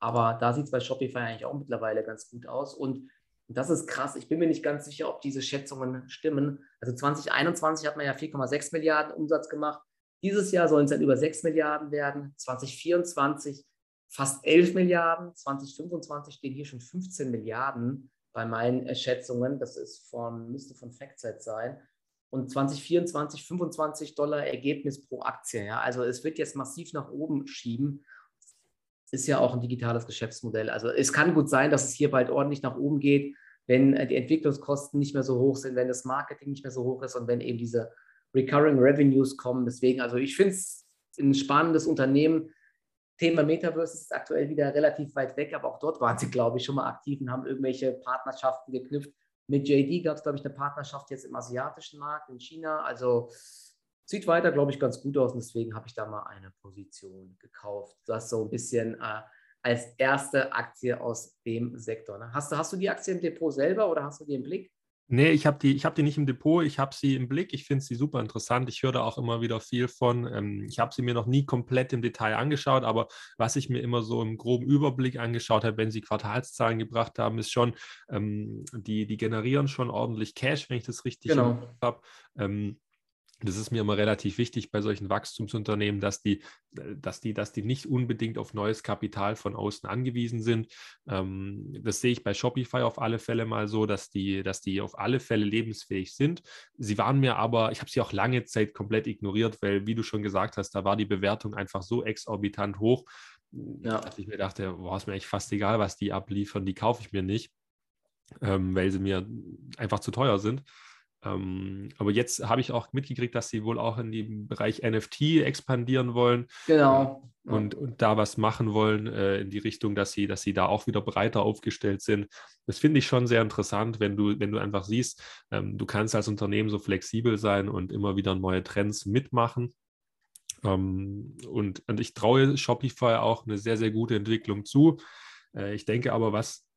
Aber da sieht es bei Shopify eigentlich auch mittlerweile ganz gut aus. Und das ist krass. Ich bin mir nicht ganz sicher, ob diese Schätzungen stimmen. Also 2021 hat man ja 4,6 Milliarden Umsatz gemacht. Dieses Jahr sollen es dann über 6 Milliarden werden, 2024 fast 11 Milliarden, 2025 stehen hier schon 15 Milliarden bei meinen Schätzungen. Das ist von, müsste von Factset sein. Und 2024 25 Dollar Ergebnis pro Aktie. Ja? Also es wird jetzt massiv nach oben schieben. Ist ja auch ein digitales Geschäftsmodell. Also es kann gut sein, dass es hier bald ordentlich nach oben geht, wenn die Entwicklungskosten nicht mehr so hoch sind, wenn das Marketing nicht mehr so hoch ist und wenn eben diese Recurring Revenues kommen. Deswegen, also ich finde es ein spannendes Unternehmen. Thema Metaverse ist aktuell wieder relativ weit weg, aber auch dort waren sie, glaube ich, schon mal aktiv und haben irgendwelche Partnerschaften geknüpft. Mit JD gab es, glaube ich, eine Partnerschaft jetzt im asiatischen Markt, in China. Also sieht weiter, glaube ich, ganz gut aus und deswegen habe ich da mal eine Position gekauft. Das so ein bisschen äh, als erste Aktie aus dem Sektor. Ne? Hast, du, hast du die Aktie im Depot selber oder hast du die im Blick? Nee, ich habe die, hab die nicht im Depot, ich habe sie im Blick. Ich finde sie super interessant. Ich höre da auch immer wieder viel von. Ähm, ich habe sie mir noch nie komplett im Detail angeschaut, aber was ich mir immer so im groben Überblick angeschaut habe, wenn sie Quartalszahlen gebracht haben, ist schon, ähm, die, die generieren schon ordentlich Cash, wenn ich das richtig genau. habe. Ähm, das ist mir immer relativ wichtig bei solchen Wachstumsunternehmen, dass die, dass die, dass die nicht unbedingt auf neues Kapital von außen angewiesen sind. Ähm, das sehe ich bei Shopify auf alle Fälle mal so, dass die, dass die auf alle Fälle lebensfähig sind. Sie waren mir aber, ich habe sie auch lange Zeit komplett ignoriert, weil, wie du schon gesagt hast, da war die Bewertung einfach so exorbitant hoch, ja. dass ich mir dachte, boah, ist mir echt fast egal, was die abliefern, die kaufe ich mir nicht, ähm, weil sie mir einfach zu teuer sind. Ähm, aber jetzt habe ich auch mitgekriegt, dass sie wohl auch in den Bereich NFT expandieren wollen. Genau. Äh, und, und da was machen wollen äh, in die Richtung, dass sie, dass sie da auch wieder breiter aufgestellt sind. Das finde ich schon sehr interessant, wenn du, wenn du einfach siehst, ähm, du kannst als Unternehmen so flexibel sein und immer wieder neue Trends mitmachen. Ähm, und, und ich traue Shopify auch eine sehr, sehr gute Entwicklung zu. Äh, ich denke aber, was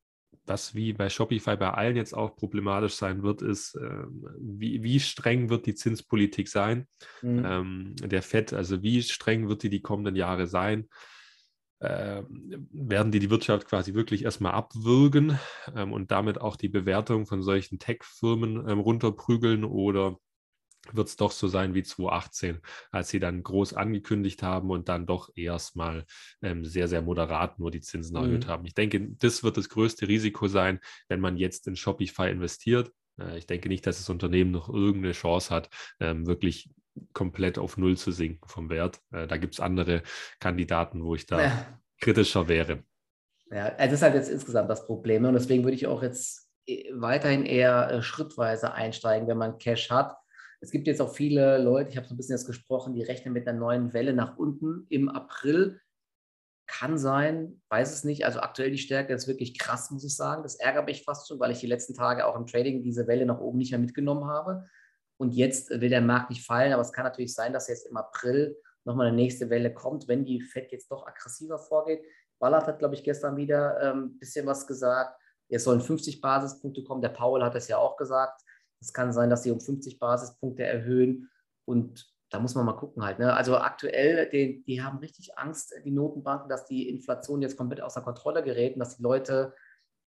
was wie bei Shopify bei allen jetzt auch problematisch sein wird, ist, äh, wie, wie, streng wird die Zinspolitik sein? Mhm. Ähm, der FED, also wie streng wird die die kommenden Jahre sein? Äh, werden die die Wirtschaft quasi wirklich erstmal abwürgen ähm, und damit auch die Bewertung von solchen Tech-Firmen ähm, runterprügeln oder wird es doch so sein wie 2018, als sie dann groß angekündigt haben und dann doch erstmal ähm, sehr, sehr moderat nur die Zinsen mhm. erhöht haben. Ich denke, das wird das größte Risiko sein, wenn man jetzt in Shopify investiert. Äh, ich denke nicht, dass das Unternehmen noch irgendeine Chance hat, ähm, wirklich komplett auf Null zu sinken vom Wert. Äh, da gibt es andere Kandidaten, wo ich da ja. kritischer wäre. Ja, also das ist halt jetzt insgesamt das Problem. Und deswegen würde ich auch jetzt äh, weiterhin eher äh, schrittweise einsteigen, wenn man Cash hat es gibt jetzt auch viele Leute, ich habe so ein bisschen jetzt gesprochen, die rechnen mit einer neuen Welle nach unten im April. Kann sein, weiß es nicht. Also aktuell die Stärke ist wirklich krass, muss ich sagen. Das ärgert mich fast schon, weil ich die letzten Tage auch im Trading diese Welle nach oben nicht mehr mitgenommen habe. Und jetzt will der Markt nicht fallen, aber es kann natürlich sein, dass jetzt im April nochmal eine nächste Welle kommt, wenn die FED jetzt doch aggressiver vorgeht. Ballard hat, glaube ich, gestern wieder ein ähm, bisschen was gesagt. Es sollen 50 Basispunkte kommen. Der Paul hat es ja auch gesagt. Es kann sein, dass sie um 50 Basispunkte erhöhen und da muss man mal gucken halt. Ne? Also aktuell, die, die haben richtig Angst, die Notenbanken, dass die Inflation jetzt komplett außer Kontrolle gerät und dass die Leute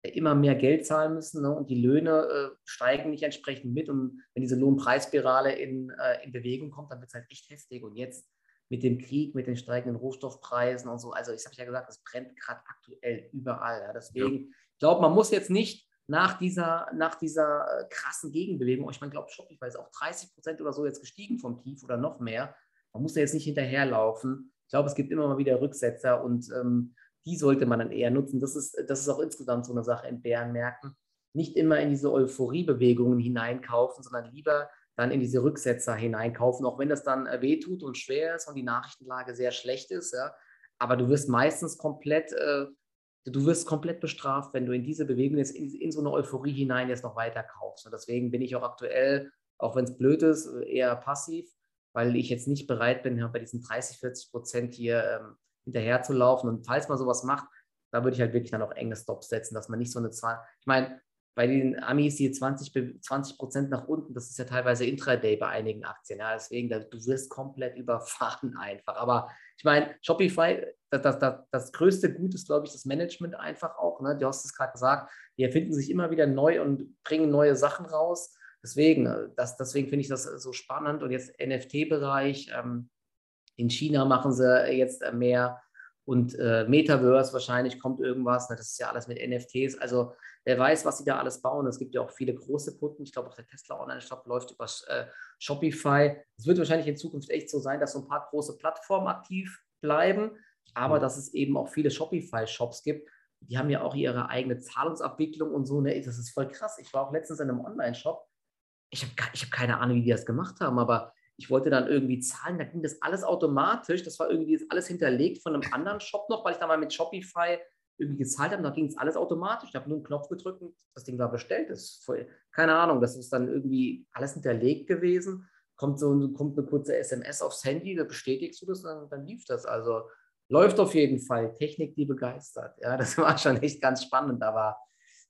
immer mehr Geld zahlen müssen ne? und die Löhne äh, steigen nicht entsprechend mit. Und wenn diese Lohnpreisspirale in, äh, in Bewegung kommt, dann wird es halt echt heftig. Und jetzt mit dem Krieg, mit den steigenden Rohstoffpreisen und so, also ich habe ja gesagt, es brennt gerade aktuell überall. Ja? Deswegen, ja. ich glaube, man muss jetzt nicht nach dieser, nach dieser äh, krassen Gegenbewegung, ich meine, glaube Shopify ist auch 30 Prozent oder so jetzt gestiegen vom Tief oder noch mehr. Man muss da jetzt nicht hinterherlaufen. Ich glaube, es gibt immer mal wieder Rücksetzer und ähm, die sollte man dann eher nutzen. Das ist, das ist auch insgesamt so eine Sache in Bärenmärkten. Nicht immer in diese Euphoriebewegungen hineinkaufen, sondern lieber dann in diese Rücksetzer hineinkaufen, auch wenn das dann äh, wehtut und schwer ist und die Nachrichtenlage sehr schlecht ist. Ja. Aber du wirst meistens komplett äh, du wirst komplett bestraft, wenn du in diese Bewegung jetzt in, in so eine Euphorie hinein jetzt noch weiter kaufst. Und deswegen bin ich auch aktuell, auch wenn es blöd ist, eher passiv, weil ich jetzt nicht bereit bin, bei diesen 30, 40 Prozent hier ähm, hinterher zu laufen. Und falls man sowas macht, da würde ich halt wirklich dann auch enge Stops setzen, dass man nicht so eine Zahl. Ich meine, bei den Amis hier 20, 20 Prozent nach unten, das ist ja teilweise Intraday bei einigen Aktien. Ja, deswegen, du wirst komplett überfahren einfach. Aber ich meine, Shopify, das, das, das, das größte Gut ist, glaube ich, das Management einfach auch. Ne? Du hast es gerade gesagt, die erfinden sich immer wieder neu und bringen neue Sachen raus. Deswegen, äh, das, deswegen finde ich das so spannend. Und jetzt NFT-Bereich, ähm, in China machen sie jetzt mehr und äh, Metaverse wahrscheinlich kommt irgendwas. Ne? Das ist ja alles mit NFTs. Also wer weiß, was sie da alles bauen. Es gibt ja auch viele große Kunden. Ich glaube, auch der Tesla Online-Shop läuft über äh, Shopify. Es wird wahrscheinlich in Zukunft echt so sein, dass so ein paar große Plattformen aktiv bleiben, aber dass es eben auch viele Shopify-Shops gibt. Die haben ja auch ihre eigene Zahlungsabwicklung und so. Ne? Das ist voll krass. Ich war auch letztens in einem Online-Shop. Ich habe ich hab keine Ahnung, wie die das gemacht haben, aber ich wollte dann irgendwie zahlen, da ging das alles automatisch. Das war irgendwie alles hinterlegt von einem anderen Shop noch, weil ich da mal mit Shopify irgendwie gezahlt habe. Da ging es alles automatisch. Ich habe nur einen Knopf gedrückt und das Ding war bestellt. Das ist voll, keine Ahnung, das ist dann irgendwie alles hinterlegt gewesen. Kommt so kommt eine kurze SMS aufs Handy, da bestätigst du das und dann, dann lief das. Also läuft auf jeden Fall. Technik, die begeistert. Ja, das war schon echt ganz spannend. Aber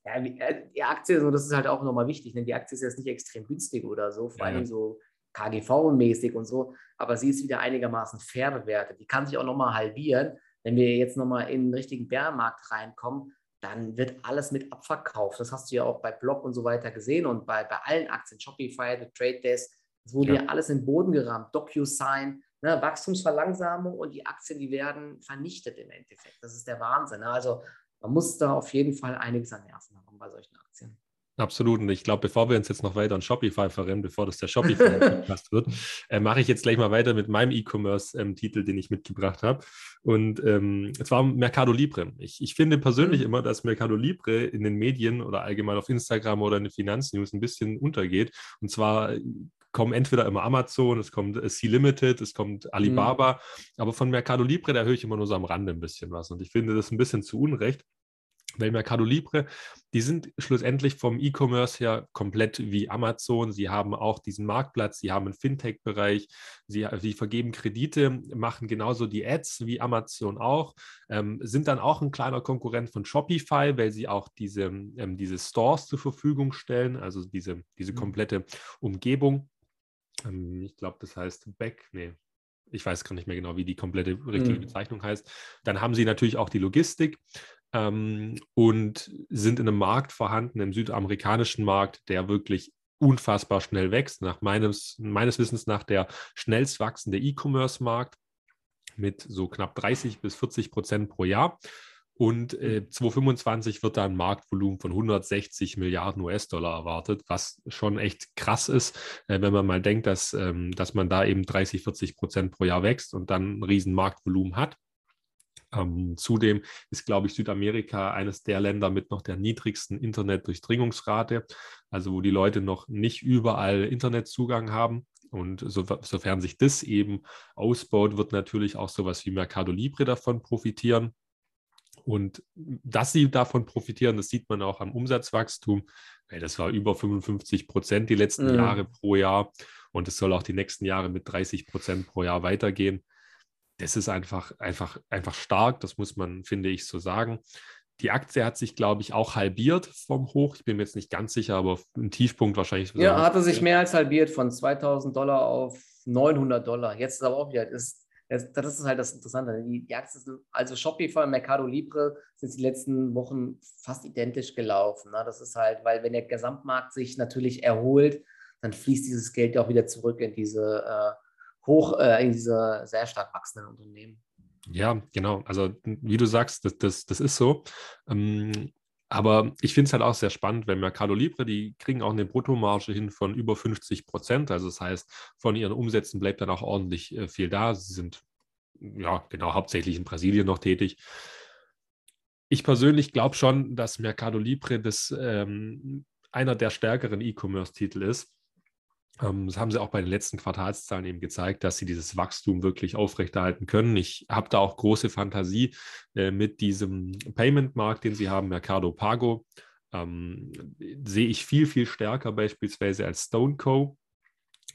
ja, äh, die Aktie, das ist halt auch nochmal wichtig. Ne? Die Aktie ist jetzt nicht extrem günstig oder so, vor allem so KGV-mäßig und so, aber sie ist wieder einigermaßen fair bewertet. Die kann sich auch nochmal halbieren. Wenn wir jetzt nochmal in den richtigen Bärenmarkt reinkommen, dann wird alles mit abverkauft. Das hast du ja auch bei Block und so weiter gesehen und bei, bei allen Aktien, Shopify, The Trade Desk, Es wurde ja. ja alles in den Boden gerammt. DocuSign, ne, Wachstumsverlangsamung und die Aktien, die werden vernichtet im Endeffekt. Das ist der Wahnsinn. Ne? Also man muss da auf jeden Fall einiges an Nerven haben bei solchen Aktien. Absolut. Und ich glaube, bevor wir uns jetzt noch weiter an Shopify verrennen, bevor das der Shopify-Podcast wird, äh, mache ich jetzt gleich mal weiter mit meinem E-Commerce-Titel, ähm, den ich mitgebracht habe. Und ähm, zwar Mercado Libre. Ich, ich finde persönlich mhm. immer, dass Mercado Libre in den Medien oder allgemein auf Instagram oder in den Finanznews ein bisschen untergeht. Und zwar kommen entweder immer Amazon, es kommt äh, Sea Limited, es kommt Alibaba, mhm. aber von Mercado Libre, da höre ich immer nur so am Rande ein bisschen was. Und ich finde das ein bisschen zu Unrecht. Weil Mercado Libre, die sind schlussendlich vom E-Commerce her komplett wie Amazon. Sie haben auch diesen Marktplatz, sie haben einen Fintech-Bereich, sie, sie, vergeben Kredite, machen genauso die Ads wie Amazon auch, ähm, sind dann auch ein kleiner Konkurrent von Shopify, weil sie auch diese, ähm, diese Stores zur Verfügung stellen, also diese, diese mhm. komplette Umgebung. Ähm, ich glaube, das heißt Back, nee, ich weiß gar nicht mehr genau, wie die komplette richtige mhm. Bezeichnung heißt. Dann haben sie natürlich auch die Logistik ähm, und sind in einem Markt vorhanden, im südamerikanischen Markt, der wirklich unfassbar schnell wächst. Nach meines, meines Wissens nach der schnellst wachsende E-Commerce-Markt mit so knapp 30 bis 40 Prozent pro Jahr. Und äh, 2025 wird da ein Marktvolumen von 160 Milliarden US-Dollar erwartet, was schon echt krass ist, äh, wenn man mal denkt, dass, ähm, dass man da eben 30, 40 Prozent pro Jahr wächst und dann ein riesen Marktvolumen hat. Ähm, zudem ist, glaube ich, Südamerika eines der Länder mit noch der niedrigsten Internetdurchdringungsrate, also wo die Leute noch nicht überall Internetzugang haben. Und so, sofern sich das eben ausbaut, wird natürlich auch sowas wie Mercado Libre davon profitieren. Und dass sie davon profitieren, das sieht man auch am Umsatzwachstum. Das war über 55 Prozent die letzten mhm. Jahre pro Jahr. Und es soll auch die nächsten Jahre mit 30 Prozent pro Jahr weitergehen das ist einfach, einfach, einfach stark, das muss man, finde ich, so sagen. Die Aktie hat sich, glaube ich, auch halbiert vom Hoch. Ich bin mir jetzt nicht ganz sicher, aber im Tiefpunkt wahrscheinlich. Ja, hatte sich mehr als halbiert von 2000 Dollar auf 900 Dollar. Jetzt ist aber auch wieder, ist, das, ist halt das Interessante. Die, die Aktien also Shopify und Mercado Libre sind die letzten Wochen fast identisch gelaufen. Ne? Das ist halt, weil wenn der Gesamtmarkt sich natürlich erholt, dann fließt dieses Geld ja auch wieder zurück in diese äh, hoch äh, in diese sehr stark wachsenden Unternehmen. Ja, genau. Also wie du sagst, das, das, das ist so. Ähm, aber ich finde es halt auch sehr spannend, wenn Mercado Libre, die kriegen auch eine Bruttomarge hin von über 50 Prozent. Also das heißt, von ihren Umsätzen bleibt dann auch ordentlich äh, viel da. Sie sind ja genau hauptsächlich in Brasilien noch tätig. Ich persönlich glaube schon, dass Mercado Libre das ähm, einer der stärkeren E-Commerce-Titel ist. Ähm, das haben sie auch bei den letzten Quartalszahlen eben gezeigt, dass sie dieses Wachstum wirklich aufrechterhalten können. Ich habe da auch große Fantasie äh, mit diesem Payment-Markt, den sie haben, Mercado Pago. Ähm, sehe ich viel, viel stärker beispielsweise als StoneCo.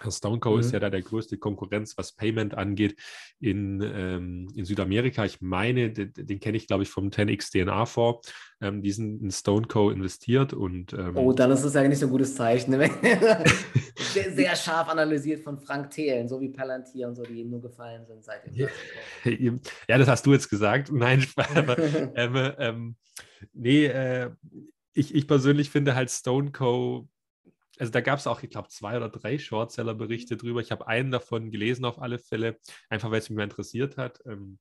StoneCo mhm. ist ja da der größte Konkurrenz, was Payment angeht in, ähm, in Südamerika. Ich meine, den, den kenne ich, glaube ich, vom 10x DNA-Fonds. Ähm, die sind in StoneCo investiert und. Ähm, oh, dann ist das ja nicht so ein gutes Zeichen. Ne? sehr, sehr, scharf analysiert von Frank Thelen, so wie Palantir und so, die ihm nur gefallen sind seitdem. Ja, das hast du jetzt gesagt. Nein, aber, ähm, ähm, nee, äh, ich, ich persönlich finde halt StoneCo also da gab es auch, ich glaube, zwei oder drei Shortseller-Berichte drüber. Ich habe einen davon gelesen auf alle Fälle, einfach weil es mich mal interessiert hat. Ähm,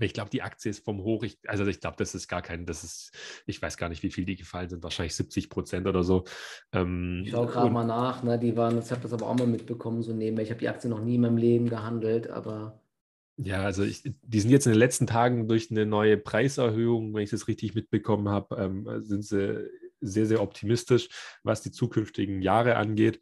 ich glaube, die Aktie ist vom Hoch. Ich, also ich glaube, das ist gar kein, das ist, ich weiß gar nicht, wie viel die gefallen sind, wahrscheinlich 70 Prozent oder so. Ähm, ich schaue gerade mal nach, ne? Die waren, ich habe das aber auch mal mitbekommen, so nebenbei. Ich habe die Aktie noch nie in meinem Leben gehandelt, aber. Ja, also ich, die sind jetzt in den letzten Tagen durch eine neue Preiserhöhung, wenn ich das richtig mitbekommen habe, ähm, sind sie sehr, sehr optimistisch, was die zukünftigen Jahre angeht.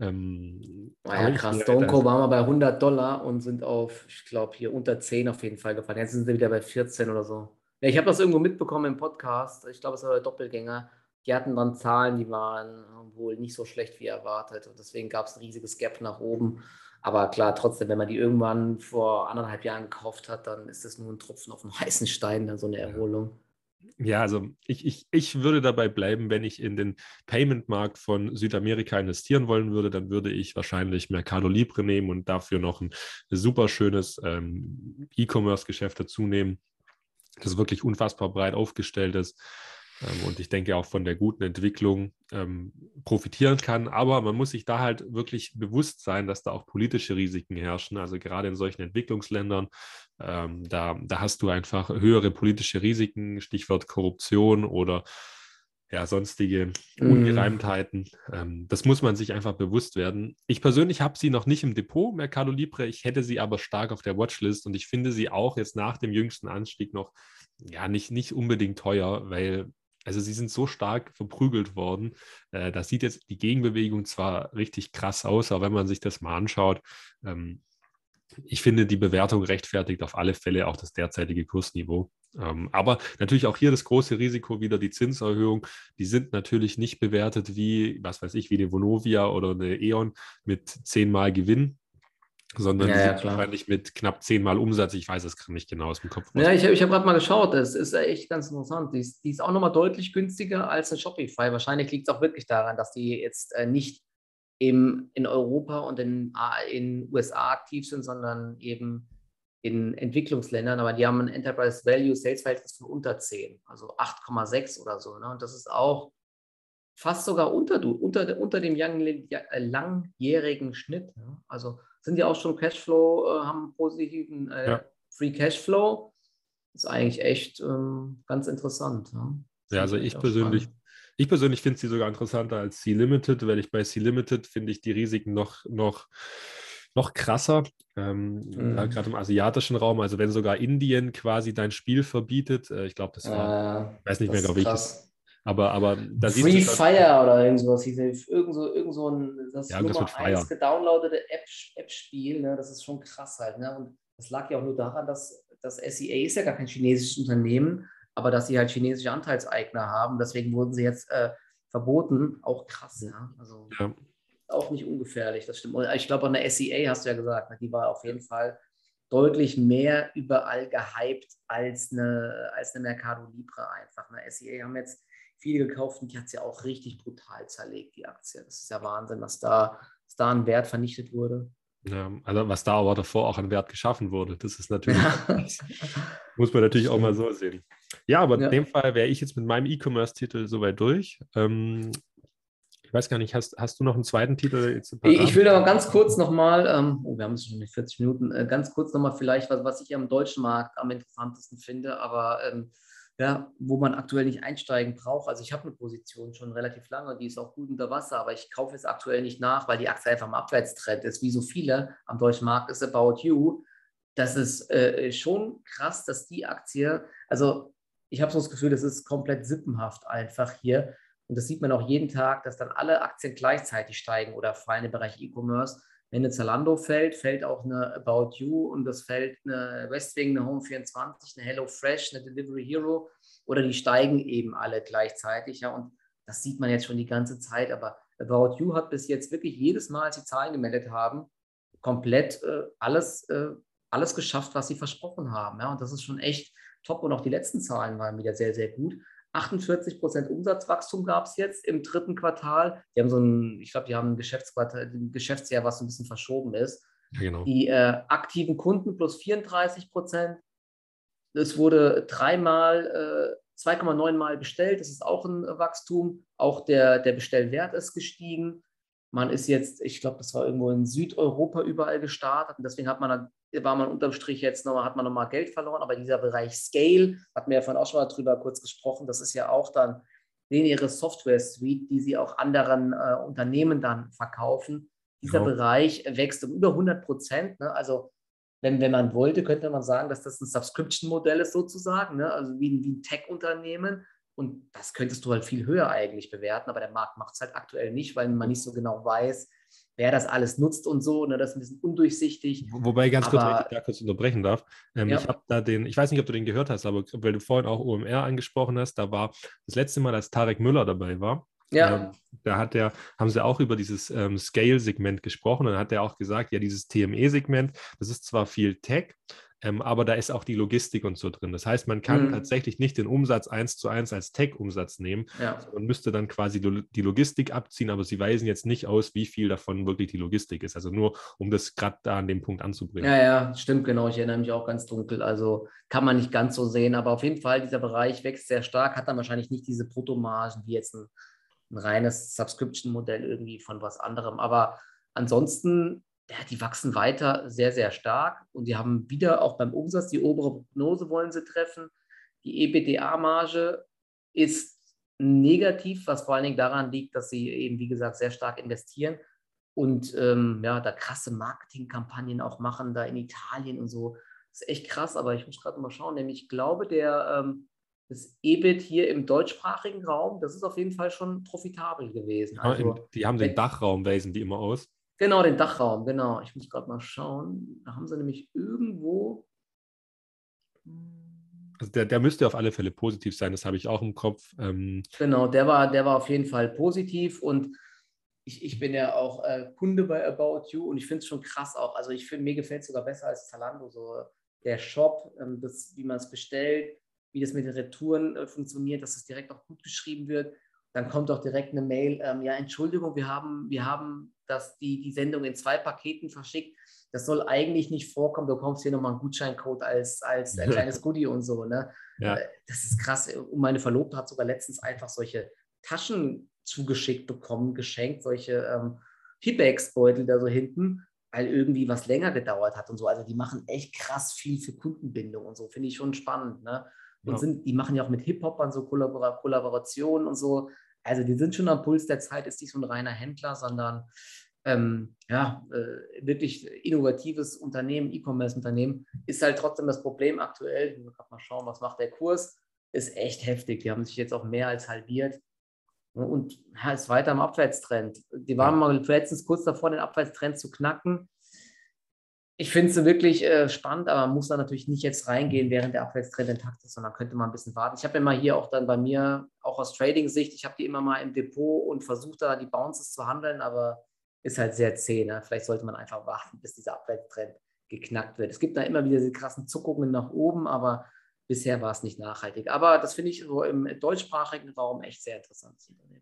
Ähm, ja, krass. Stoneko waren wir bei 100 Dollar und sind auf, ich glaube, hier unter 10 auf jeden Fall gefallen. Jetzt sind sie wieder bei 14 oder so. Ja, ich habe das irgendwo mitbekommen im Podcast. Ich glaube, es war der Doppelgänger. Die hatten dann Zahlen, die waren wohl nicht so schlecht wie erwartet. Und deswegen gab es ein riesiges Gap nach oben. Aber klar, trotzdem, wenn man die irgendwann vor anderthalb Jahren gekauft hat, dann ist das nur ein Tropfen auf dem heißen Stein, dann so eine Erholung. Ja, also ich, ich, ich würde dabei bleiben, wenn ich in den Payment-Markt von Südamerika investieren wollen würde, dann würde ich wahrscheinlich Mercado Libre nehmen und dafür noch ein super schönes ähm, E-Commerce-Geschäft dazu nehmen, das wirklich unfassbar breit aufgestellt ist. ähm, und ich denke auch von der guten Entwicklung ähm, profitieren kann. Aber man muss sich da halt wirklich bewusst sein, dass da auch politische Risiken herrschen. Also gerade in solchen Entwicklungsländern, ähm, da, da hast du einfach höhere politische Risiken, Stichwort Korruption oder ja, sonstige mhm. Ungereimtheiten. Mm. Ähm, das muss man sich einfach bewusst werden. Ich persönlich habe sie noch nicht im Depot, Mercado Libre. Ich hätte sie aber stark auf der Watchlist und ich finde sie auch jetzt nach dem jüngsten Anstieg noch ja nicht, nicht unbedingt teuer, weil also sie sind so stark verprügelt worden. Äh, das sieht jetzt die Gegenbewegung zwar richtig krass aus, aber wenn man sich das mal anschaut, ähm, ich finde, die Bewertung rechtfertigt auf alle Fälle auch das derzeitige Kursniveau. Ähm, aber natürlich auch hier das große Risiko wieder die Zinserhöhung. Die sind natürlich nicht bewertet wie, was weiß ich, wie eine Vonovia oder eine E.ON mit zehnmal Gewinn, sondern ja, ja, wahrscheinlich mit knapp zehnmal Umsatz. Ich weiß es gerade nicht genau aus dem Kopf. Ja, ich habe ich hab gerade mal geschaut. Das ist echt ganz interessant. Die ist, die ist auch nochmal deutlich günstiger als eine Shopify. Wahrscheinlich liegt es auch wirklich daran, dass die jetzt äh, nicht im, in Europa und in den USA aktiv sind, sondern eben in Entwicklungsländern, aber die haben ein Enterprise Value Sales Verhältnis von unter 10, also 8,6 oder so. Ne? Und das ist auch fast sogar unter, unter, unter dem äh, langjährigen Schnitt. Ne? Also sind ja auch schon Cashflow, äh, haben positiven äh, ja. Free Cashflow. Ist eigentlich echt ähm, ganz interessant. Ne? Ja, also ich persönlich, ich persönlich finde sie sogar interessanter als C-Limited, weil ich bei C-Limited finde ich die Risiken noch, noch noch krasser, ähm, mhm. gerade im asiatischen Raum, also wenn sogar Indien quasi dein Spiel verbietet, äh, ich glaube, das war, äh, weiß nicht mehr, glaube ich. Aber, aber da Free siehst du Fire oder irgendwas, irgend so, irgend so ein das ja, Nummer 1 gedownloadete App-Spiel, App ne? das ist schon krass halt. Ne? Und das lag ja auch nur daran, dass das SEA ist ja gar kein chinesisches Unternehmen, aber dass sie halt chinesische Anteilseigner haben, deswegen wurden sie jetzt äh, verboten, auch krass, ja. Also, ja auch nicht ungefährlich, das stimmt. Und ich glaube, an der SEA hast du ja gesagt, ne, die war auf jeden Fall deutlich mehr überall gehypt als eine, als eine Mercado Libre einfach. Eine SEA haben jetzt viele gekauft und die hat es ja auch richtig brutal zerlegt, die Aktie. Das ist ja Wahnsinn, was da, was da an Wert vernichtet wurde. Ja, also was da aber davor auch an Wert geschaffen wurde, das ist natürlich, muss man natürlich auch mal so sehen. Ja, aber ja. in dem Fall wäre ich jetzt mit meinem E-Commerce-Titel soweit durch. Ähm, ich weiß gar nicht, hast, hast du noch einen zweiten Titel? Jetzt ich will aber ganz kurz nochmal, ähm, oh, wir haben es schon 40 Minuten, äh, ganz kurz nochmal vielleicht, was, was ich am deutschen Markt am interessantesten finde, aber ähm, ja, wo man aktuell nicht einsteigen braucht. Also ich habe eine Position schon relativ lange, die ist auch gut unter Wasser, aber ich kaufe es aktuell nicht nach, weil die Aktie einfach im Abwärtstrend ist, wie so viele am deutschen Markt ist About You. Das ist äh, schon krass, dass die Aktie, also ich habe so das Gefühl, das ist komplett sippenhaft einfach hier. Und das sieht man auch jeden Tag, dass dann alle Aktien gleichzeitig steigen oder fallen im Bereich E-Commerce. Wenn eine Zalando fällt, fällt auch eine About You und das fällt eine Westwing, eine Home24, eine HelloFresh, eine Delivery Hero oder die steigen eben alle gleichzeitig. Ja, und das sieht man jetzt schon die ganze Zeit. Aber About You hat bis jetzt wirklich jedes Mal, als sie Zahlen gemeldet haben, komplett äh, alles, äh, alles geschafft, was sie versprochen haben. Ja, und das ist schon echt top. Und auch die letzten Zahlen waren wieder sehr, sehr gut. 48 Prozent Umsatzwachstum gab es jetzt im dritten Quartal. Die haben so ein, ich glaube, die haben ein Geschäftsquartal, ein Geschäftsjahr, was ein bisschen verschoben ist. Ja, genau. Die äh, aktiven Kunden plus 34 Prozent. Es wurde dreimal, äh, 2,9 Mal bestellt. Das ist auch ein Wachstum. Auch der, der Bestellwert ist gestiegen. Man ist jetzt, ich glaube, das war irgendwo in Südeuropa überall gestartet. Und deswegen hat man dann war man unterm Strich jetzt nochmal, hat man nochmal Geld verloren, aber dieser Bereich Scale, hatten wir ja vorhin auch schon mal drüber kurz gesprochen, das ist ja auch dann den ihre Software-Suite, die sie auch anderen äh, Unternehmen dann verkaufen. Dieser ja. Bereich wächst um über 100 Prozent. Ne? Also wenn, wenn man wollte, könnte man sagen, dass das ein Subscription-Modell ist sozusagen, ne? also wie, wie ein Tech-Unternehmen. Und das könntest du halt viel höher eigentlich bewerten, aber der Markt macht es halt aktuell nicht, weil man nicht so genau weiß, wer das alles nutzt und so. Ne, das ist ein bisschen undurchsichtig. Wobei ganz kurz, wenn ich da kurz unterbrechen darf. Ähm, ja. Ich habe da den, ich weiß nicht, ob du den gehört hast, aber weil du vorhin auch OMR angesprochen hast, da war das letzte Mal, als Tarek Müller dabei war. Ja. Ähm, da hat der, haben sie auch über dieses ähm, Scale-Segment gesprochen und dann hat er auch gesagt, ja, dieses TME-Segment, das ist zwar viel Tech, ähm, aber da ist auch die Logistik und so drin. Das heißt, man kann Mhm. tatsächlich nicht den Umsatz eins zu eins als Tech-Umsatz nehmen, Ja. man müsste dann quasi die Logistik abziehen, aber sie weisen jetzt nicht aus, wie viel davon wirklich die Logistik ist. Also nur, um das gerade da an dem Punkt anzubringen. Ja, ja, stimmt, genau. Ich erinnere mich auch ganz dunkel. Also kann man nicht ganz so sehen, aber auf jeden Fall, dieser Bereich wächst sehr stark, hat dann wahrscheinlich nicht diese Bruttomargen wie jetzt ein, ein reines Subscription-Modell irgendwie von was anderem. Aber ansonsten, ja, die wachsen weiter sehr, sehr stark und die haben wieder auch beim Umsatz die obere Prognose wollen sie treffen. Die EBITDA-Marge ist negativ, was vor allen Dingen daran liegt, dass sie eben, wie gesagt, sehr stark investieren und ähm, ja, da krasse Marketingkampagnen auch machen, da in Italien und so. Das ist echt krass, aber ich muss gerade mal schauen, nämlich ich glaube, der ähm, das EBIT hier im deutschsprachigen Raum, das ist auf jeden Fall schon profitabel gewesen. Ja, Also, im, die haben den Dachraum, weisen die immer aus. Genau, den Dachraum, genau. Ich muss gerade mal schauen. Da haben sie nämlich irgendwo. Also der, der müsste auf alle Fälle positiv sein, das habe ich auch im Kopf. Ähm, Genau, der war, der war auf jeden Fall positiv und ich, ich bin ja auch äh, Kunde bei About You und ich finde es schon krass auch. Also ich finde, mir gefällt es sogar besser als Zalando, so der Shop, ähm, das, wie man es bestellt, wie das mit den Retouren äh, funktioniert, dass es direkt auch gut geschrieben wird. Dann kommt auch direkt eine Mail, ähm, ja, Entschuldigung, wir haben, wir haben das, die, die Sendung in zwei Paketen verschickt. Das soll eigentlich nicht vorkommen. Du bekommst hier nochmal einen Gutscheincode als, als ein kleines Goodie und so. Ne? ja. Äh, Das ist krass. Und meine Verlobte hat sogar letztens einfach solche Taschen zugeschickt bekommen, geschenkt, solche ähm, Pipex-Beutel da so hinten, weil irgendwie was länger gedauert hat und so. Also die machen echt krass viel für Kundenbindung und so. Finde ich schon spannend. Ne? Und Ja. sind, die machen ja auch mit Hip-Hopern so Kollabora Kollaborationen und so. Also die sind schon am Puls der Zeit, ist nicht so ein reiner Händler, sondern ähm, ja, äh, wirklich innovatives Unternehmen, E-Commerce-Unternehmen, ist halt trotzdem das Problem aktuell. Ich gerade mal schauen, was macht der Kurs. Ist echt heftig. Die haben sich jetzt auch mehr als halbiert. Und ja, ist weiter im Abwärtstrend. Die waren mal letztens kurz davor, den Abwärtstrend zu knacken. Ich finde es wirklich äh, spannend, aber man muss da natürlich nicht jetzt reingehen, während der Abwärtstrend intakt ist, sondern könnte mal ein bisschen warten. Ich habe immer hier auch dann bei mir, auch aus Trading-Sicht, ich habe die immer mal im Depot und versuche da die Bounces zu handeln, aber ist halt sehr zäh. Ne? Vielleicht sollte man einfach warten, bis dieser Abwärtstrend geknackt wird. Es gibt da immer wieder diese krassen Zuckungen nach oben, aber bisher war es nicht nachhaltig. Aber das finde ich so im deutschsprachigen Raum echt sehr interessant.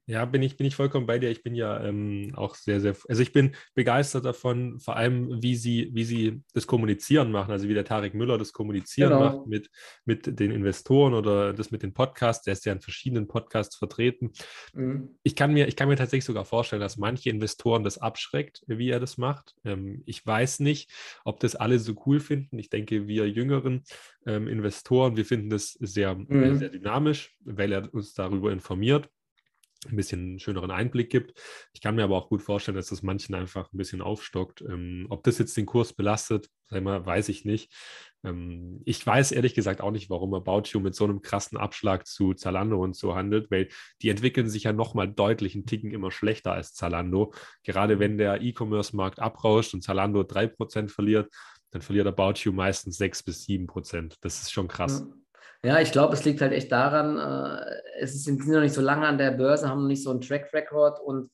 Ja, bin ich, bin ich vollkommen bei dir. Ich bin ja ähm, auch sehr, sehr, also ich bin begeistert davon, vor allem, wie sie, wie sie das Kommunizieren machen, also wie der Tarek Müller das Kommunizieren Genau. macht mit, mit den Investoren oder das mit den Podcasts. Der ist ja in verschiedenen Podcasts vertreten. Mhm. Ich kann, mir, ich kann mir tatsächlich sogar vorstellen, dass manche Investoren das abschreckt, wie er das macht. Ähm, ich weiß nicht, ob das alle so cool finden. Ich denke, wir jüngeren ähm, Investoren, wir finden das sehr, Mhm. sehr dynamisch, weil er uns darüber informiert, ein bisschen schöneren Einblick gibt. Ich kann mir aber auch gut vorstellen, dass das manchen einfach ein bisschen aufstockt. Ähm, ob das jetzt den Kurs belastet, sag mal, weiß ich nicht. Ähm, ich weiß ehrlich gesagt auch nicht, warum About You mit so einem krassen Abschlag zu Zalando und so handelt, weil die entwickeln sich ja nochmal deutlich einen Ticken immer schlechter als Zalando. Gerade wenn der E-Commerce-Markt abrauscht und Zalando 3% verliert, dann verliert About You meistens 6 bis 7%. Das ist schon krass. Ja, ich glaube, es liegt halt echt daran, äh, es ist, sind noch nicht so lange an der Börse, haben noch nicht so einen Track Record und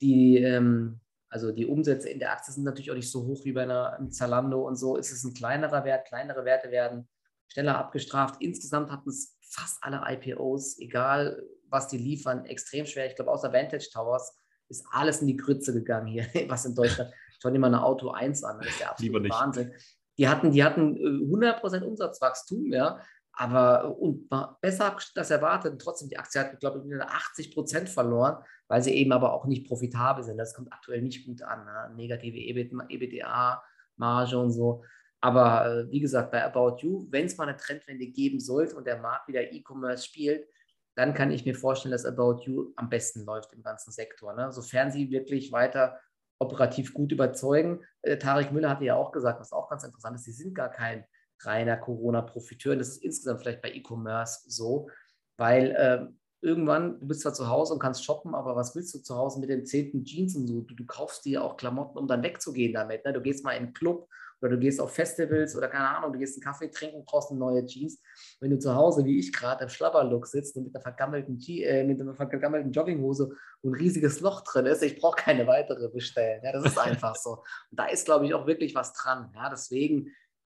die, ähm, also die Umsätze in der Aktie sind natürlich auch nicht so hoch wie bei einer Zalando und so. Es ist ein kleinerer Wert, kleinere Werte werden schneller abgestraft. Insgesamt hatten es fast alle IPOs, egal was die liefern, extrem schwer. Ich glaube, außer Vantage Towers ist alles in die Grütze gegangen hier, was in Deutschland. Schau dir mal eine Auto 1 an, das ist der absolute. Wahnsinn. Die hatten, die hatten äh, 100% Umsatzwachstum, ja, aber und war besser als erwartet. Trotzdem, die Aktie hat, glaube ich, wieder 80 Prozent verloren, weil sie eben aber auch nicht profitabel sind. Das kommt aktuell nicht gut an. Ne? Negative EBIT, EBITDA-Marge und so. Aber äh, wie gesagt, bei About You, wenn es mal eine Trendwende geben sollte und der Markt wieder E-Commerce spielt, dann kann ich mir vorstellen, dass About You am besten läuft im ganzen Sektor. Ne? Sofern sie wirklich weiter operativ gut überzeugen. Äh, Tarek Müller hatte ja auch gesagt, was auch ganz interessant ist, sie sind gar kein reiner Corona-Profiteur. Das ist insgesamt vielleicht bei E-Commerce so, weil äh, irgendwann, du bist zwar zu Hause und kannst shoppen, aber was willst du zu Hause mit den zehnten Jeans und so? Du, du kaufst dir auch Klamotten, um dann wegzugehen damit. Ne? Du gehst mal in einen Club oder du gehst auf Festivals oder keine Ahnung, du gehst einen Kaffee trinken, brauchst eine neue Jeans. Wenn du zu Hause, wie ich gerade, im Schlabberlook sitzt und mit einer vergammelten, Je äh, mit einer vergammelten Jogginghose und ein riesiges Loch drin ist, ich brauche keine weitere bestellen. Ja, das ist einfach so. Und da ist, glaube ich, auch wirklich was dran. Ja, deswegen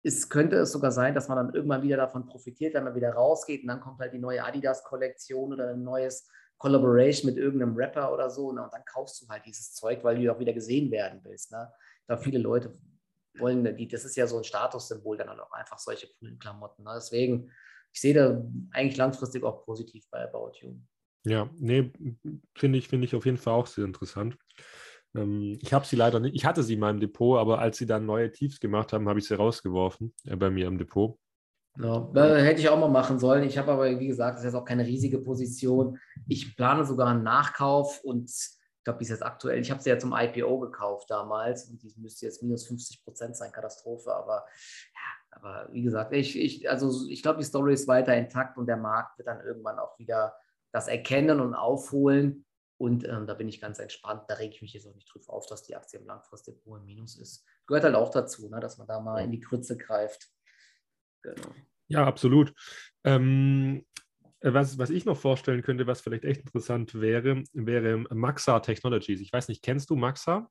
es könnte es sogar sein, dass man dann irgendwann wieder davon profitiert, wenn man wieder rausgeht und dann kommt halt die neue Adidas-Kollektion oder ein neues Collaboration mit irgendeinem Rapper oder so. Ne? Und dann kaufst du halt dieses Zeug, weil du auch wieder gesehen werden willst. Ne? Da viele Leute wollen, die, das ist ja so ein Statussymbol, dann auch einfach solche coolen Klamotten. Ne? Deswegen, ich sehe da eigentlich langfristig auch positiv bei About You. Ja, nee, finde ich, finde ich auf jeden Fall auch sehr interessant. Ähm, ich habe sie leider nicht, ich hatte sie in meinem Depot, aber als sie dann neue Tiefs gemacht haben, habe ich sie rausgeworfen äh, bei mir im Depot. Ja, hätte ich auch mal machen sollen. Ich habe aber, wie gesagt, das ist jetzt auch keine riesige Position. Ich plane sogar einen Nachkauf und ich glaube, die ist jetzt aktuell. Ich habe sie ja zum IPO gekauft damals und die müsste jetzt minus 50 Prozent sein, Katastrophe. Aber ja, aber wie gesagt, ich, ich, also ich glaube, die Story ist weiter intakt und der Markt wird dann irgendwann auch wieder das erkennen und aufholen. Und ähm, da bin ich ganz entspannt. Da rege ich mich jetzt auch nicht drüber auf, dass die Aktie im Langfristdepot im Minus ist. Gehört halt auch dazu, ne, dass man da mal in die Krütze greift. Genau. Ja, absolut. Ähm, was, was ich noch vorstellen könnte, was vielleicht echt interessant wäre, wäre Maxa Technologies. Ich weiß nicht, kennst du Maxa?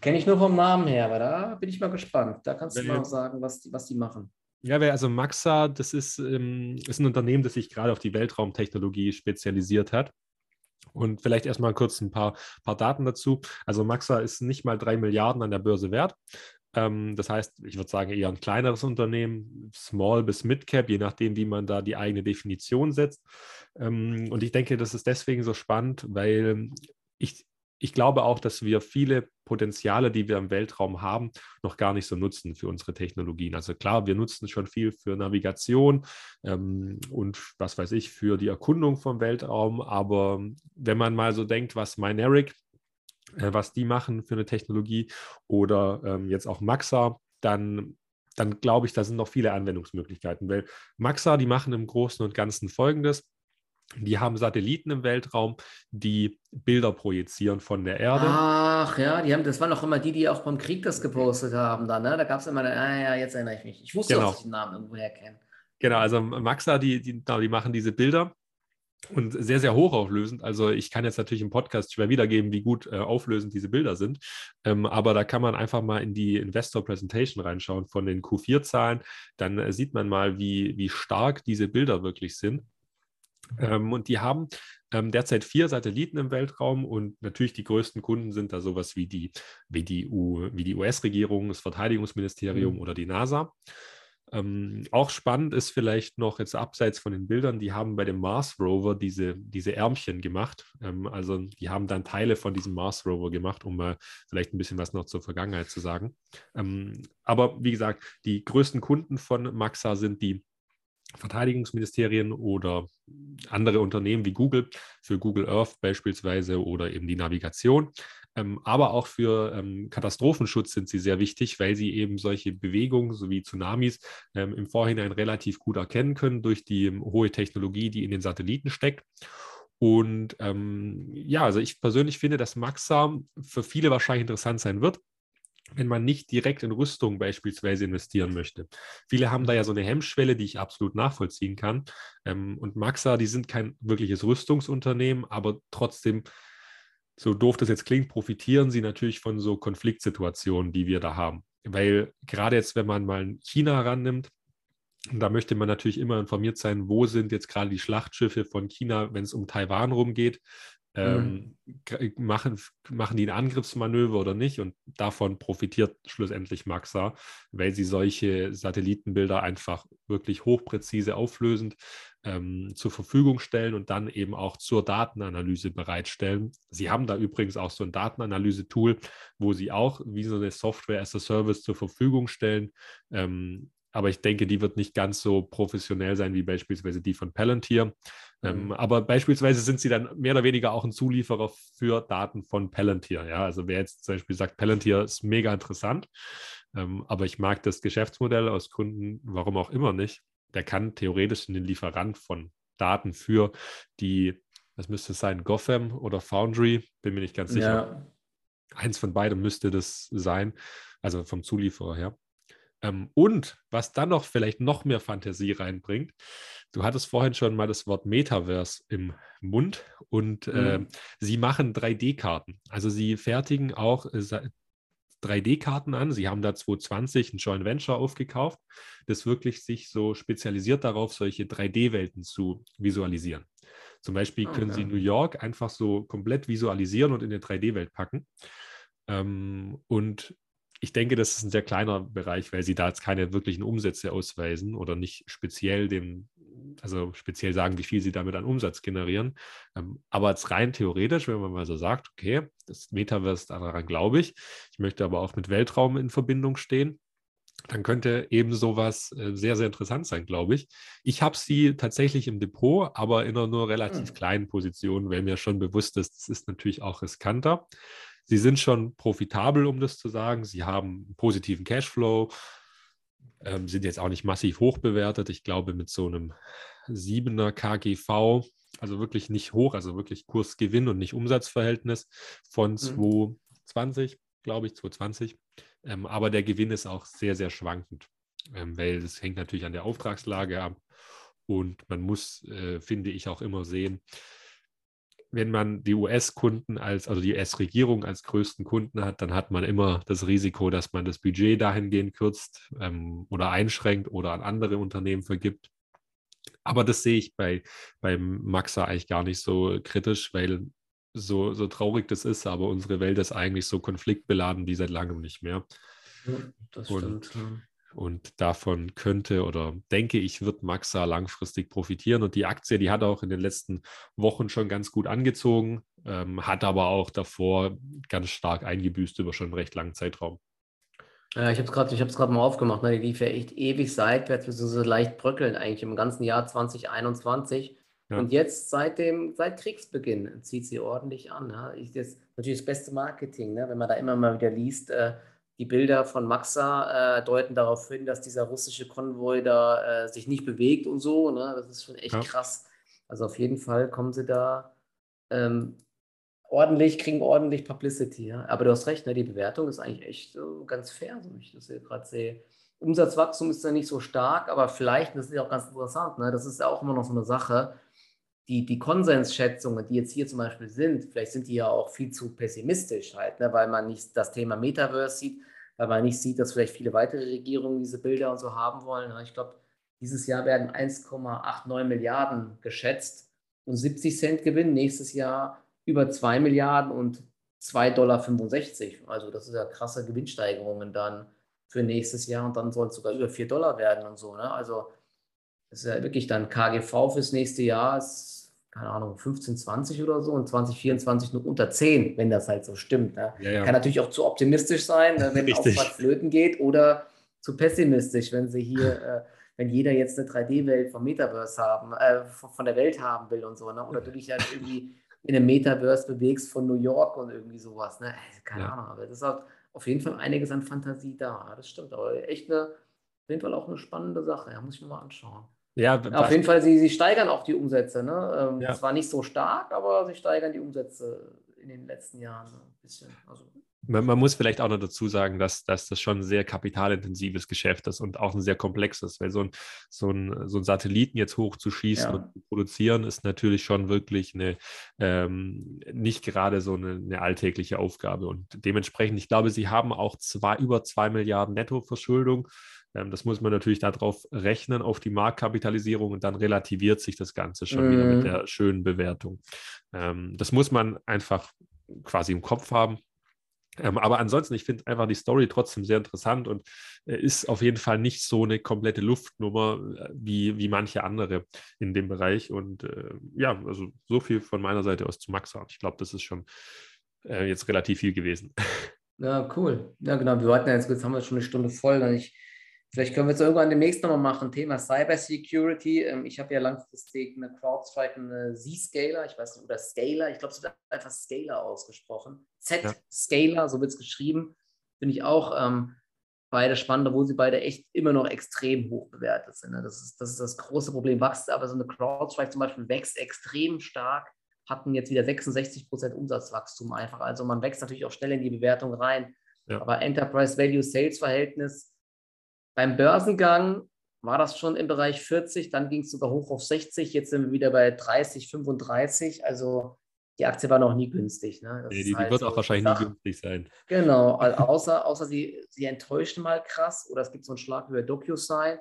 Kenne ich nur vom Namen her, aber da bin ich mal gespannt. Da kannst du mal sagen, was die, was die machen. Ja, also Maxa, das ist, ähm, ist ein Unternehmen, das sich gerade auf die Weltraumtechnologie spezialisiert hat. Und vielleicht erstmal kurz ein paar, paar Daten dazu. Also Maxa ist nicht mal drei Milliarden an der Börse wert. Ähm, das heißt, ich würde sagen, eher ein kleineres Unternehmen, Small bis Mid Cap, je nachdem, wie man da die eigene Definition setzt. Ähm, und ich denke, das ist deswegen so spannend, weil ich, ich glaube auch, dass wir viele Potenziale, die wir im Weltraum haben, noch gar nicht so nutzen für unsere Technologien. Also klar, wir nutzen schon viel für Navigation ähm, und was weiß ich, für die Erkundung vom Weltraum. Aber wenn man mal so denkt, was Mynaric, äh, was die machen für eine Technologie oder ähm, jetzt auch Maxa, dann dann glaube ich, da sind noch viele Anwendungsmöglichkeiten, weil Maxa, die machen im Großen und Ganzen Folgendes. Die haben Satelliten im Weltraum, die Bilder projizieren von der Erde. Ach ja, die haben, das waren auch immer die, die auch beim Krieg das gepostet haben. Da, ne? da gab es immer, eine, ah ja, jetzt erinnere ich mich. Ich wusste, genau. dass ich den Namen irgendwoher kenne. Genau, also Maxa, die, die, die machen diese Bilder und sehr, sehr hochauflösend. Also ich kann jetzt natürlich im Podcast schwer wiedergeben, wie gut äh, auflösend diese Bilder sind. Ähm, aber da kann man einfach mal in die Investor Presentation reinschauen von den Q4-Zahlen. Dann äh, sieht man mal, wie, wie stark diese Bilder wirklich sind. Ähm, und die haben ähm, derzeit vier Satelliten im Weltraum und natürlich die größten Kunden sind da sowas wie die, wie die, die US-Regierung, das Verteidigungsministerium mhm. oder die NASA. Ähm, auch spannend ist vielleicht noch jetzt abseits von den Bildern, die haben bei dem Mars Rover diese, diese Ärmchen gemacht. Ähm, also die haben dann Teile von diesem Mars Rover gemacht, um mal vielleicht ein bisschen was noch zur Vergangenheit zu sagen. Ähm, aber wie gesagt, die größten Kunden von Maxa sind die Verteidigungsministerien oder andere Unternehmen wie Google, für Google Earth beispielsweise oder eben die Navigation. Ähm, aber auch für ähm, Katastrophenschutz sind sie sehr wichtig, weil sie eben solche Bewegungen sowie Tsunamis ähm, im Vorhinein relativ gut erkennen können durch die hohe Technologie, die in den Satelliten steckt. Und ja, also ich persönlich finde, dass Maxa für viele wahrscheinlich interessant sein wird wenn man nicht direkt in Rüstung beispielsweise investieren möchte. Viele haben da ja so eine Hemmschwelle, die ich absolut nachvollziehen kann. Ähm, und Maxa, die sind kein wirkliches Rüstungsunternehmen, aber trotzdem so doof das jetzt klingt, profitieren sie natürlich von so Konfliktsituationen, die wir da haben. Weil gerade jetzt, wenn man mal China herannimmt, da möchte man natürlich immer informiert sein, wo sind jetzt gerade die Schlachtschiffe von China, wenn es um Taiwan rumgeht. Ähm, mhm. machen, machen die ein Angriffsmanöver oder nicht? Und davon profitiert schlussendlich Maxa, weil sie solche Satellitenbilder einfach wirklich hochpräzise auflösend ähm, zur Verfügung stellen und dann eben auch zur Datenanalyse bereitstellen. Sie haben da übrigens auch so ein Datenanalyse-Tool, wo sie auch wie so eine Software as a Service zur Verfügung stellen. Ähm, aber ich denke, die wird nicht ganz so professionell sein wie beispielsweise die von Palantir. Ähm, mhm. aber beispielsweise sind sie dann mehr oder weniger auch ein Zulieferer für Daten von Palantir. Ja? Also wer jetzt zum Beispiel sagt, Palantir ist mega interessant, ähm, aber ich mag das Geschäftsmodell aus Kunden, warum auch immer nicht, der kann theoretisch einen Lieferant von Daten für die, das müsste sein, Gotham oder Foundry, bin mir nicht ganz sicher. Ja. Eins von beiden müsste das sein, also vom Zulieferer her. Ähm, und was dann noch vielleicht noch mehr Fantasie reinbringt, du hattest vorhin schon mal das Wort Metaverse im Mund und mhm. äh, sie machen 3D-Karten. Also sie fertigen auch äh, 3D-Karten an. Sie haben da 2020 ein Joint Venture aufgekauft, das wirklich sich so spezialisiert darauf, solche 3D-Welten zu visualisieren. Zum Beispiel ah, können okay. Sie New York einfach so komplett visualisieren und in eine 3D-Welt packen. Ähm, und ich denke, das ist ein sehr kleiner Bereich, weil sie da jetzt keine wirklichen Umsätze ausweisen oder nicht speziell dem, also speziell sagen, wie viel sie damit an Umsatz generieren. Ähm, aber jetzt rein theoretisch, wenn man mal so sagt, okay, das Metaverse, daran glaube ich, ich möchte aber auch mit Weltraum in Verbindung stehen, dann könnte eben sowas äh, sehr, sehr interessant sein, glaube ich. Ich habe sie tatsächlich im Depot, aber in einer nur relativ mhm. kleinen Position, weil mir schon bewusst ist, das ist natürlich auch riskanter. Sie sind schon profitabel, um das zu sagen. Sie haben einen positiven Cashflow, ähm, sind jetzt auch nicht massiv hoch bewertet. Ich glaube, mit so einem 7er KGV, also wirklich nicht hoch, also wirklich Kursgewinn und nicht Umsatzverhältnis von mhm. 220, glaube ich, 220. Ähm, aber der Gewinn ist auch sehr, sehr schwankend, ähm, weil es hängt natürlich an der Auftragslage ab. Und man muss, äh, finde ich, auch immer sehen, wenn man die US-Kunden als, also die US-Regierung als größten Kunden hat, dann hat man immer das Risiko, dass man das Budget dahingehend kürzt ähm, oder einschränkt oder an andere Unternehmen vergibt. Aber das sehe ich bei, beim Maxa eigentlich gar nicht so kritisch, weil so, so traurig das ist, aber unsere Welt ist eigentlich so konfliktbeladen wie seit langem nicht mehr. Ja, das und, stimmt. Und davon könnte oder denke ich, wird Maxa langfristig profitieren. Und die Aktie, die hat auch in den letzten Wochen schon ganz gut angezogen, ähm, hat aber auch davor ganz stark eingebüßt über schon einen recht langen Zeitraum. Ja, ich habe es gerade mal aufgemacht. Ne? Die lief ja echt ewig seitwärts, so, so leicht bröckeln eigentlich im ganzen Jahr 2021. Ja. Und jetzt seit dem seit Kriegsbeginn zieht sie ordentlich an. Ja? Ich, das natürlich das beste Marketing, ne? wenn man da immer mal wieder liest. Äh, die Bilder von Maxa äh, deuten darauf hin, dass dieser russische Konvoi da äh, sich nicht bewegt und so. Ne? Das ist schon echt ja. krass. Also auf jeden Fall kommen sie da ähm, ordentlich, kriegen ordentlich Publicity. Ja? Aber du hast recht, ne? die Bewertung ist eigentlich echt so ganz fair, so wie ich das hier gerade sehe. Umsatzwachstum ist ja nicht so stark, aber vielleicht, das ist ja auch ganz interessant, ne? das ist ja auch immer noch so eine Sache, die, die Konsensschätzungen, die jetzt hier zum Beispiel sind, vielleicht sind die ja auch viel zu pessimistisch halt, ne, weil man nicht das Thema Metaverse sieht, weil man nicht sieht, dass vielleicht viele weitere Regierungen diese Bilder und so haben wollen. Ich glaube, dieses Jahr werden 1,89 Milliarden geschätzt und 70 Cent Gewinn, nächstes Jahr über 2 Milliarden und 2,65 Dollar. Also das ist ja krasse Gewinnsteigerungen dann für nächstes Jahr und dann soll es sogar über 4 Dollar werden und so. Ne? Also das ist ja wirklich dann KGV fürs nächste Jahr, ist keine Ahnung, 15, 20 oder so und 2024 nur unter 10, wenn das halt so stimmt. Ne? Ja, ja. Kann natürlich auch zu optimistisch sein, ne, wenn Richtig. Auftrag flöten geht oder zu pessimistisch, wenn sie hier, äh, wenn jeder jetzt eine 3D-Welt vom Metaverse haben, äh, von der Welt haben will und so, ne? oder du dich halt irgendwie in einem Metaverse bewegst von New York und irgendwie sowas. Ne? Keine ja. Ahnung, aber das ist halt auf jeden Fall einiges an Fantasie da. Das stimmt, aber echt eine, auf jeden Fall auch eine spannende Sache. Ja, muss ich mir mal anschauen. Ja, auf jeden Fall, sie, sie steigern auch die Umsätze. Ne? Ähm, ja. Zwar nicht so stark, aber sie steigern die Umsätze in den letzten Jahren ein bisschen. Also, man, man, muss vielleicht auch noch dazu sagen, dass, dass das schon ein sehr kapitalintensives Geschäft ist und auch ein sehr komplexes, weil so ein, so ein, so ein Satelliten jetzt hochzuschießen ja. und zu produzieren, ist natürlich schon wirklich eine ähm, nicht gerade so eine, eine, alltägliche Aufgabe. Und dementsprechend, ich glaube, sie haben auch zwei, über zwei Milliarden Nettoverschuldung. Ähm, das muss man natürlich darauf rechnen, auf die Marktkapitalisierung und dann relativiert sich das Ganze schon mm. wieder mit mhm. der schönen Bewertung. Ähm, das muss man einfach quasi im Kopf haben. Ähm, aber ansonsten, ich finde einfach die Story trotzdem sehr interessant und äh, ist auf jeden Fall nicht so eine komplette Luftnummer äh, wie, wie manche andere in dem Bereich. Und äh, ja, also so viel von meiner Seite aus zu Maxa. Ich glaube, das ist schon jetzt relativ viel gewesen. Ja, cool. Ja, genau. Wir hatten jetzt, jetzt haben wir schon eine Stunde voll. Ich Vielleicht können wir es irgendwann demnächst nochmal machen. Thema Cybersecurity. Ähm, ich habe ja langfristig eine CrowdStrike, eine Z-Scaler, ich weiß nicht, oder Scaler, ich glaube, es wird einfach Scaler ausgesprochen. Z-Scaler, so wird es geschrieben. Finde ich auch ähm, beide spannend, wo sie beide echt immer noch extrem hoch bewertet sind. Ne? Das, ist, das ist das große Problem. Wächst aber so eine CrowdStrike zum Beispiel wächst extrem stark, hatten jetzt wieder 66 Prozent Umsatzwachstum einfach. Also man wächst natürlich auch schnell in die Bewertung rein. Ja. Aber Enterprise Value Sales Verhältnis beim Börsengang war das schon im Bereich 40, dann ging es sogar hoch auf 60, jetzt sind wir wieder bei 30, 35. Also die Aktie war noch nie günstig. Ne? Nee, die, halt die, wird so auch wahrscheinlich nie günstig sein. Genau, außer, außer sie, sie enttäuschen mal krass oder es gibt so einen Schlag über DocuSign.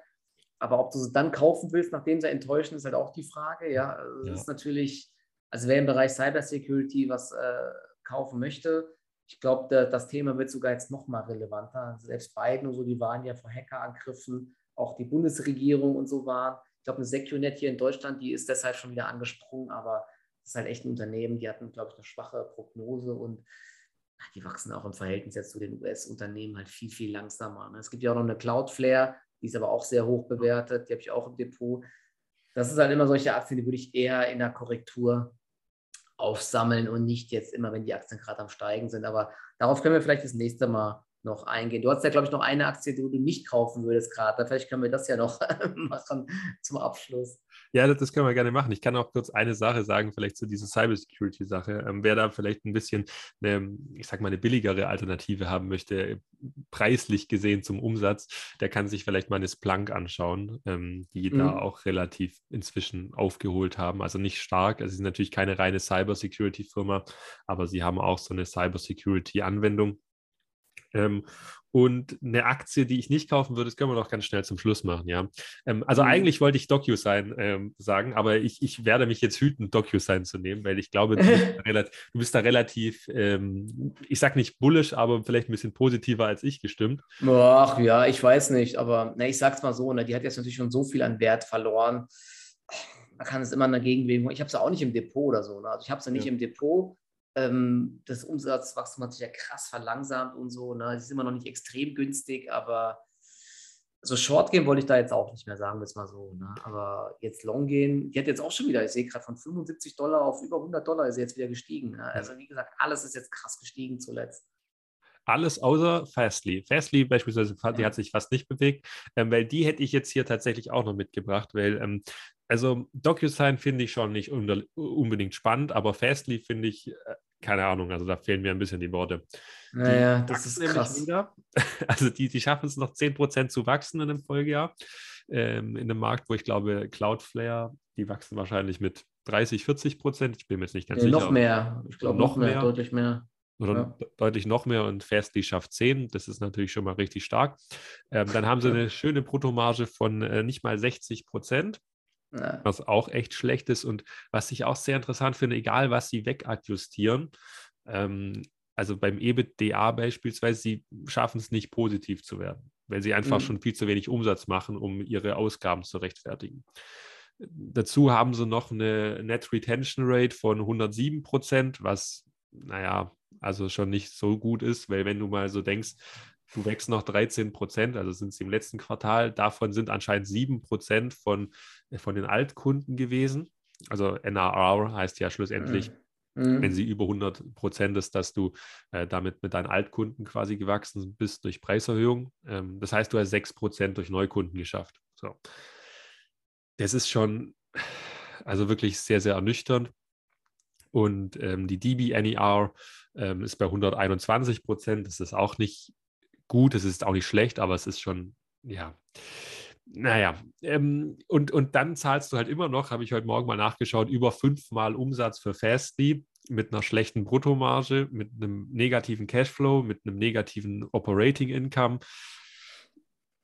Aber ob du sie dann kaufen willst, nachdem sie enttäuschen, ist halt auch die Frage. Ja, also das ja. ist natürlich, also wer im Bereich Cybersecurity was äh, kaufen möchte, ich glaube, das Thema wird sogar jetzt noch mal relevanter. Selbst Biden und so, die waren ja vor Hackerangriffen, auch die Bundesregierung und so waren. Ich glaube, eine SecureNet hier in Deutschland, die ist deshalb schon wieder angesprungen, aber das ist halt echt ein Unternehmen, die hatten, glaube ich, eine schwache Prognose und die wachsen auch im Verhältnis jetzt zu den US-Unternehmen halt viel, viel langsamer. Ne? Es gibt ja auch noch eine Cloudflare, die ist aber auch sehr hoch bewertet, die habe ich auch im Depot. Das ist halt immer solche Aktien, die würde ich eher in der Korrektur aufsammeln und nicht jetzt immer, wenn die Aktien gerade am Steigen sind. Aber darauf können wir vielleicht das nächste Mal noch eingehen. Du hast ja, glaube ich, noch eine Aktie, die du nicht kaufen würdest gerade. Vielleicht können wir das ja noch machen zum Abschluss. Ja, das, können wir gerne machen. Ich kann auch kurz eine Sache sagen, vielleicht zu dieser Cybersecurity-Sache. Ähm, wer da vielleicht ein bisschen, eine, ich sag mal, eine billigere Alternative haben möchte, preislich gesehen zum Umsatz, der kann sich vielleicht mal eine Splunk anschauen, ähm, die mhm. da auch relativ inzwischen aufgeholt haben. Also nicht stark. Also sie sind natürlich keine reine Cybersecurity-Firma, aber sie haben auch so eine Cybersecurity-Anwendung ähm, und eine Aktie, die ich nicht kaufen würde, das können wir doch ganz schnell zum Schluss machen, ja. Ähm, also mhm. eigentlich wollte ich DocuSign ähm, sagen, aber ich, ich werde mich jetzt hüten, DocuSign zu nehmen, weil ich glaube, du bist da, relativ, bist da relativ ähm, ich sag nicht bullish, aber vielleicht ein bisschen positiver als ich gestimmt. Ach ja, ich weiß nicht, aber ne, ich sag's mal so, ne, die hat jetzt natürlich schon so viel an Wert verloren. Man kann es immer dagegen wegen. Ich habe sie auch nicht im Depot oder so. Ne? Also ich habe sie nicht ja. im Depot ähm, das Umsatzwachstum hat sich ja krass verlangsamt und so. Ne? Es ist immer noch nicht extrem günstig, aber so Short gehen wollte ich da jetzt auch nicht mehr sagen, das mal so. Ne? Aber jetzt Long gehen, die hat jetzt auch schon wieder, ich sehe gerade von 75 Dollar auf über 100 Dollar ist sie jetzt wieder gestiegen. Ne? Also wie gesagt, alles ist jetzt krass gestiegen zuletzt. Alles außer Fastly. Fastly beispielsweise, die hat sich fast nicht bewegt, ähm, weil die hätte ich jetzt hier tatsächlich auch noch mitgebracht, weil ähm, also DocuSign finde ich schon nicht unbedingt spannend, aber Fastly finde ich äh, keine Ahnung, also da fehlen mir ein bisschen die Worte. Naja, die das ist krass. Wieder. Also die, die schaffen es noch 10% zu wachsen in einem Folgejahr. Ähm, in einem Markt, wo ich glaube, Cloudflare, die wachsen wahrscheinlich mit 30, 40 Prozent. Ich bin mir jetzt nicht ganz nee, sicher. Noch mehr. Ich glaube, noch, noch mehr, mehr, deutlich mehr. Oder ja. deutlich noch mehr und Fastly schafft 10. Das ist natürlich schon mal richtig stark. Ähm, dann haben sie eine schöne Bruttomarge von äh, nicht mal 60 Prozent. Ja. Was auch echt schlecht ist und was ich auch sehr interessant finde, egal was sie wegadjustieren, ähm, also beim EBITDA beispielsweise, sie schaffen es nicht positiv zu werden, weil sie einfach mhm. schon viel zu wenig Umsatz machen, um ihre Ausgaben zu rechtfertigen. Dazu haben sie noch eine Net Retention Rate von 107 Prozent, was, naja, also schon nicht so gut ist, weil wenn du mal so denkst, du wächst noch 13 Prozent, also sind es im letzten Quartal. Davon sind anscheinend 7 Prozent von, äh, von den Altkunden gewesen. Also NRR heißt ja schlussendlich, mhm. wenn sie über 100 Prozent ist, dass du äh, damit mit deinen Altkunden quasi gewachsen bist durch Preiserhöhung. Ähm, das heißt, du hast 6 Prozent durch Neukunden geschafft. So. Das ist schon, also wirklich sehr, sehr ernüchternd. Und ähm, die DB-NER ähm, ist bei 121 Prozent. Das ist auch nicht gut, es ist auch nicht schlecht, aber es ist schon, ja, naja, ähm, und, und dann zahlst du halt immer noch, habe ich heute Morgen mal nachgeschaut, über fünfmal Umsatz für Fastly mit einer schlechten Bruttomarge, mit einem negativen Cashflow, mit einem negativen Operating Income.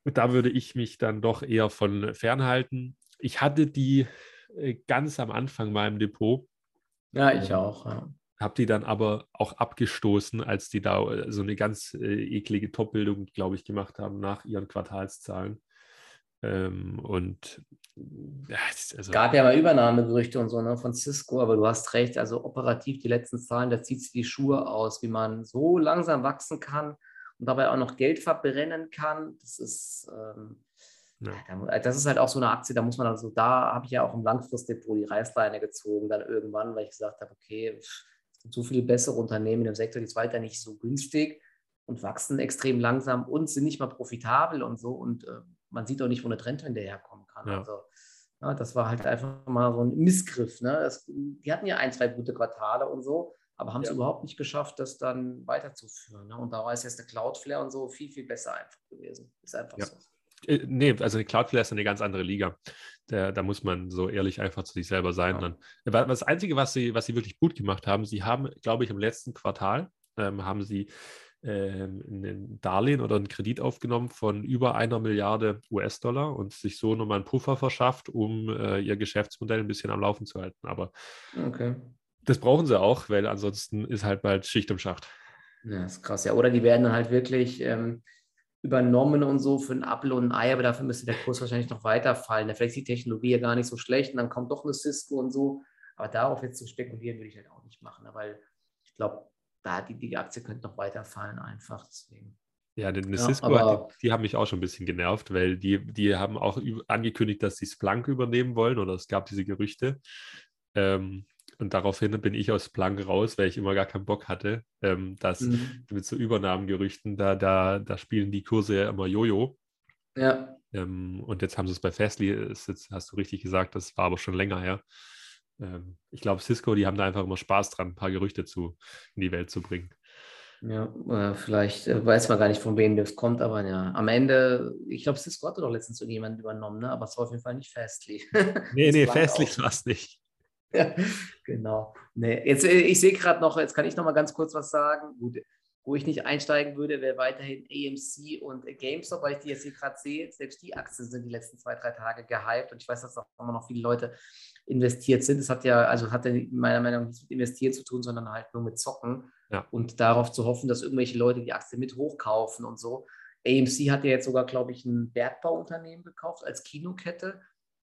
Da würde ich mich dann doch eher von fernhalten. Ich hatte die äh, ganz am Anfang mal im Depot. Ja, ich ähm, auch. Ja habe die dann aber auch abgestoßen, als die da äh, so eine ganz äh, eklige Top-Bildung, glaube ich, gemacht haben nach ihren Quartalszahlen. Ähm, und ja, also, gab ja mal Übernahmegerüchte und so ne, von Cisco, aber du hast recht, also operativ die letzten Zahlen, da zieht sich die Schuhe aus, wie man so langsam wachsen kann und dabei auch noch Geld verbrennen kann. Das ist, ähm, ja. das ist halt auch so eine Aktie, da muss man also, da habe ich ja auch im Langfristdepot die Reißleine gezogen, dann irgendwann, weil ich gesagt habe, okay, pff, gibt so viele bessere Unternehmen in dem Sektor, die sind weiter nicht so günstig und wachsen extrem langsam und sind nicht mal profitabel und so. Und äh, man sieht auch nicht, wo eine Trendwende herkommen kann. Ja. Also, ja, das war halt einfach mal so ein Missgriff. Ne? Das, die hatten ja ein, zwei gute Quartale und so, aber haben es ja. überhaupt nicht geschafft, das dann weiterzuführen. Ne? Und da war es jetzt eine Cloudflare und so viel, viel besser einfach gewesen. Ist einfach so. Äh, nee, also die Cloudflare ist eine ganz andere Liga. Da, da muss man so ehrlich einfach zu sich selber sein. Ja. Dann. Das Einzige, was sie, was sie wirklich gut gemacht haben, sie haben, glaube ich, im letzten Quartal ähm, haben sie ähm, ein Darlehen oder einen Kredit aufgenommen von über einer Milliarde US-Dollar und sich so nochmal einen Puffer verschafft, um äh, ihr Geschäftsmodell ein bisschen am Laufen zu halten. Aber okay. das brauchen sie auch, weil ansonsten ist halt bald Schicht im Schacht. Ja, ist krass. Ja, oder die werden halt wirklich ähm, übernommen und so für ein Apfel und ein Ei, aber dafür müsste der Kurs wahrscheinlich noch weiterfallen. Ja, vielleicht ist die Technologie ja gar nicht so schlecht und dann kommt doch eine Cisco und so. Aber darauf jetzt zu spekulieren, würde ich halt auch nicht machen, weil ich glaube, da die, die Aktie könnte noch weiterfallen einfach. Deswegen. Ja, eine Cisco, ja, die, die, haben mich auch schon ein bisschen genervt, weil die, die haben auch angekündigt, dass sie Splunk übernehmen wollen oder es gab diese Gerüchte. Ähm, und daraufhin bin ich aus Planck raus, weil ich immer gar keinen Bock hatte, ähm, dass mhm. mit so Übernahmegerüchten, da, da, da spielen die Kurse ja immer Jojo. Ja. Ähm, und jetzt haben sie es bei Fastly, ist jetzt, hast du richtig gesagt, das war aber schon länger her. Ähm, ich glaube, Cisco, die haben da einfach immer Spaß dran, ein paar Gerüchte zu, in die Welt zu bringen. Ja, äh, vielleicht äh, weiß man gar nicht, von wem das kommt, aber ja, am Ende, ich glaube, Cisco hatte doch letztens irgendjemand übernommen, ne? aber es war auf jeden Fall nicht Fastly. nee, nee, Fastly war es nicht. Ja, genau. Nee, jetzt, äh, ich sehe gerade noch, jetzt kann ich noch mal ganz kurz was sagen. Gut, wo ich nicht einsteigen würde, wäre weiterhin AMC und GameStop, weil ich die jetzt hier gerade sehe. Selbst die Aktien sind die letzten zwei, drei Tage gehypt und ich weiß, dass auch immer noch viele Leute investiert sind. Das hat ja, also hat ja meiner Meinung nach nichts mit Investieren zu tun, sondern halt nur mit Zocken ja. und darauf zu hoffen, dass irgendwelche Leute die Aktie mit hochkaufen und so. AMC hat ja jetzt sogar, glaube ich, ein Bergbauunternehmen gekauft als Kinokette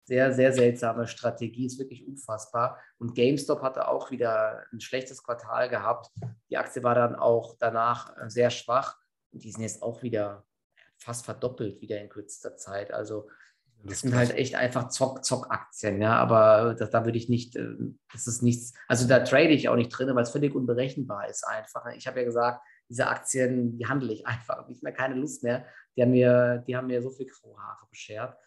sehr, sehr seltsame Strategie, ist wirklich unfassbar. Und GameStop hatte auch wieder ein schlechtes Quartal gehabt. Die Aktie war dann auch danach äh, sehr schwach und die sind jetzt auch wieder fast verdoppelt wieder in kürzester Zeit. Also das sind halt echt einfach Zock-Zock-Aktien, ja, aber das, da würde ich nicht, äh, das ist nichts, also da trade ich auch nicht drin, weil es völlig unberechenbar ist einfach. Ich habe ja gesagt, diese Aktien, die handle ich einfach, ich habe keine Lust mehr. Die haben mir, die haben mir so viel graue Haare beschert.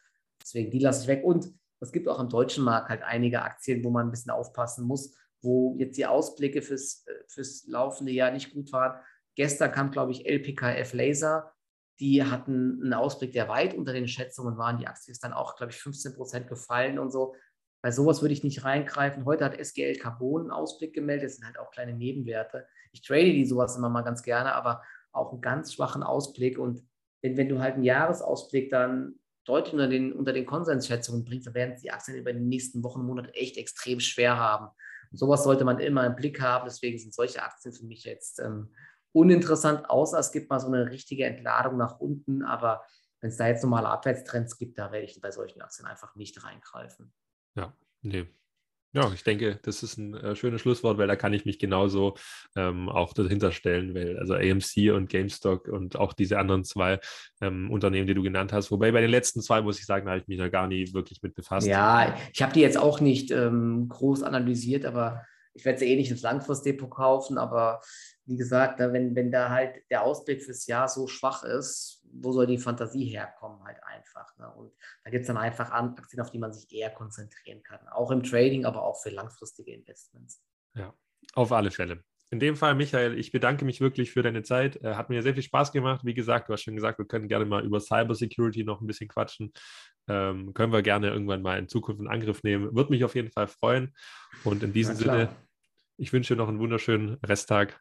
Deswegen, die lasse ich weg. Und es gibt auch am deutschen Markt halt einige Aktien, wo man ein bisschen aufpassen muss, wo jetzt die Ausblicke fürs, äh, fürs laufende Jahr nicht gut waren. Gestern kam, glaube ich, LPKF Laser. Die hatten einen Ausblick, der weit unter den Schätzungen war. Die Aktie ist dann auch, glaube ich, 15 Prozent gefallen und so. Bei sowas würde ich nicht reingreifen. Heute hat SGL Carbon einen Ausblick gemeldet. Das sind halt auch kleine Nebenwerte. Ich trade die sowas immer mal ganz gerne, aber auch einen ganz schwachen Ausblick. Und wenn, wenn du halt einen Jahresausblick dann deutlich unter den, unter den Konsensschätzungen bringt, dann werden die Aktien über die nächsten Wochen und Monate echt extrem schwer haben. Und sowas sollte man immer im Blick haben. Deswegen sind solche Aktien für mich jetzt ähm, uninteressant, außer es gibt mal so eine richtige Entladung nach unten. Aber wenn es da jetzt normale Abwärtstrends gibt, da werde ich bei solchen Aktien einfach nicht reingreifen. Ja, nee, ja, ich denke, das ist ein äh, schönes Schlusswort, weil da kann ich mich genauso ähm, auch dahinter stellen, weil also AMC und GameStop und auch diese anderen zwei ähm, Unternehmen, die du genannt hast, wobei bei den letzten zwei muss ich sagen, habe ich mich da gar nie wirklich mit befasst. Ja, ich habe die jetzt auch nicht ähm, groß analysiert, aber ich werde sie eh nicht ins Langfristdepot kaufen, aber wie gesagt, wenn, wenn da halt der Ausblick fürs Jahr so schwach ist, wo soll die Fantasie herkommen halt einfach. Ne? Und da gibt es dann einfach Aktien, auf die man sich eher konzentrieren kann. Auch im Trading, aber auch für langfristige Investments. Ja, auf alle Fälle. In dem Fall, Michael, ich bedanke mich wirklich für deine Zeit. Äh, hat mir sehr viel Spaß gemacht. Wie gesagt, du hast schon gesagt, wir können gerne mal über Cybersecurity noch ein bisschen quatschen. Ähm, können wir gerne irgendwann mal in Zukunft in Angriff nehmen. Würde mich auf jeden Fall freuen. Und in diesem Sinne, ich wünsche dir noch einen wunderschönen Resttag.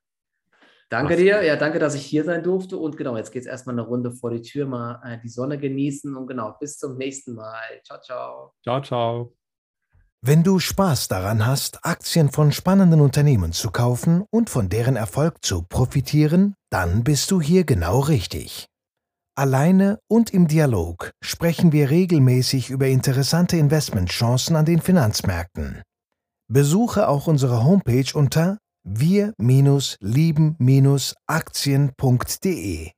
Danke Mach's dir. Ja, danke, dass ich hier sein durfte. Und genau, jetzt geht es erstmal eine Runde vor die Tür, mal äh, die Sonne genießen. Und genau, bis zum nächsten Mal. Ciao, ciao. Ciao, ciao. Wenn du Spaß daran hast, Aktien von spannenden Unternehmen zu kaufen und von deren Erfolg zu profitieren, dann bist du hier genau richtig. Alleine und im Dialog sprechen wir regelmäßig über interessante Investmentchancen an den Finanzmärkten. Besuche auch unsere Homepage unter wir-lieben-aktien.de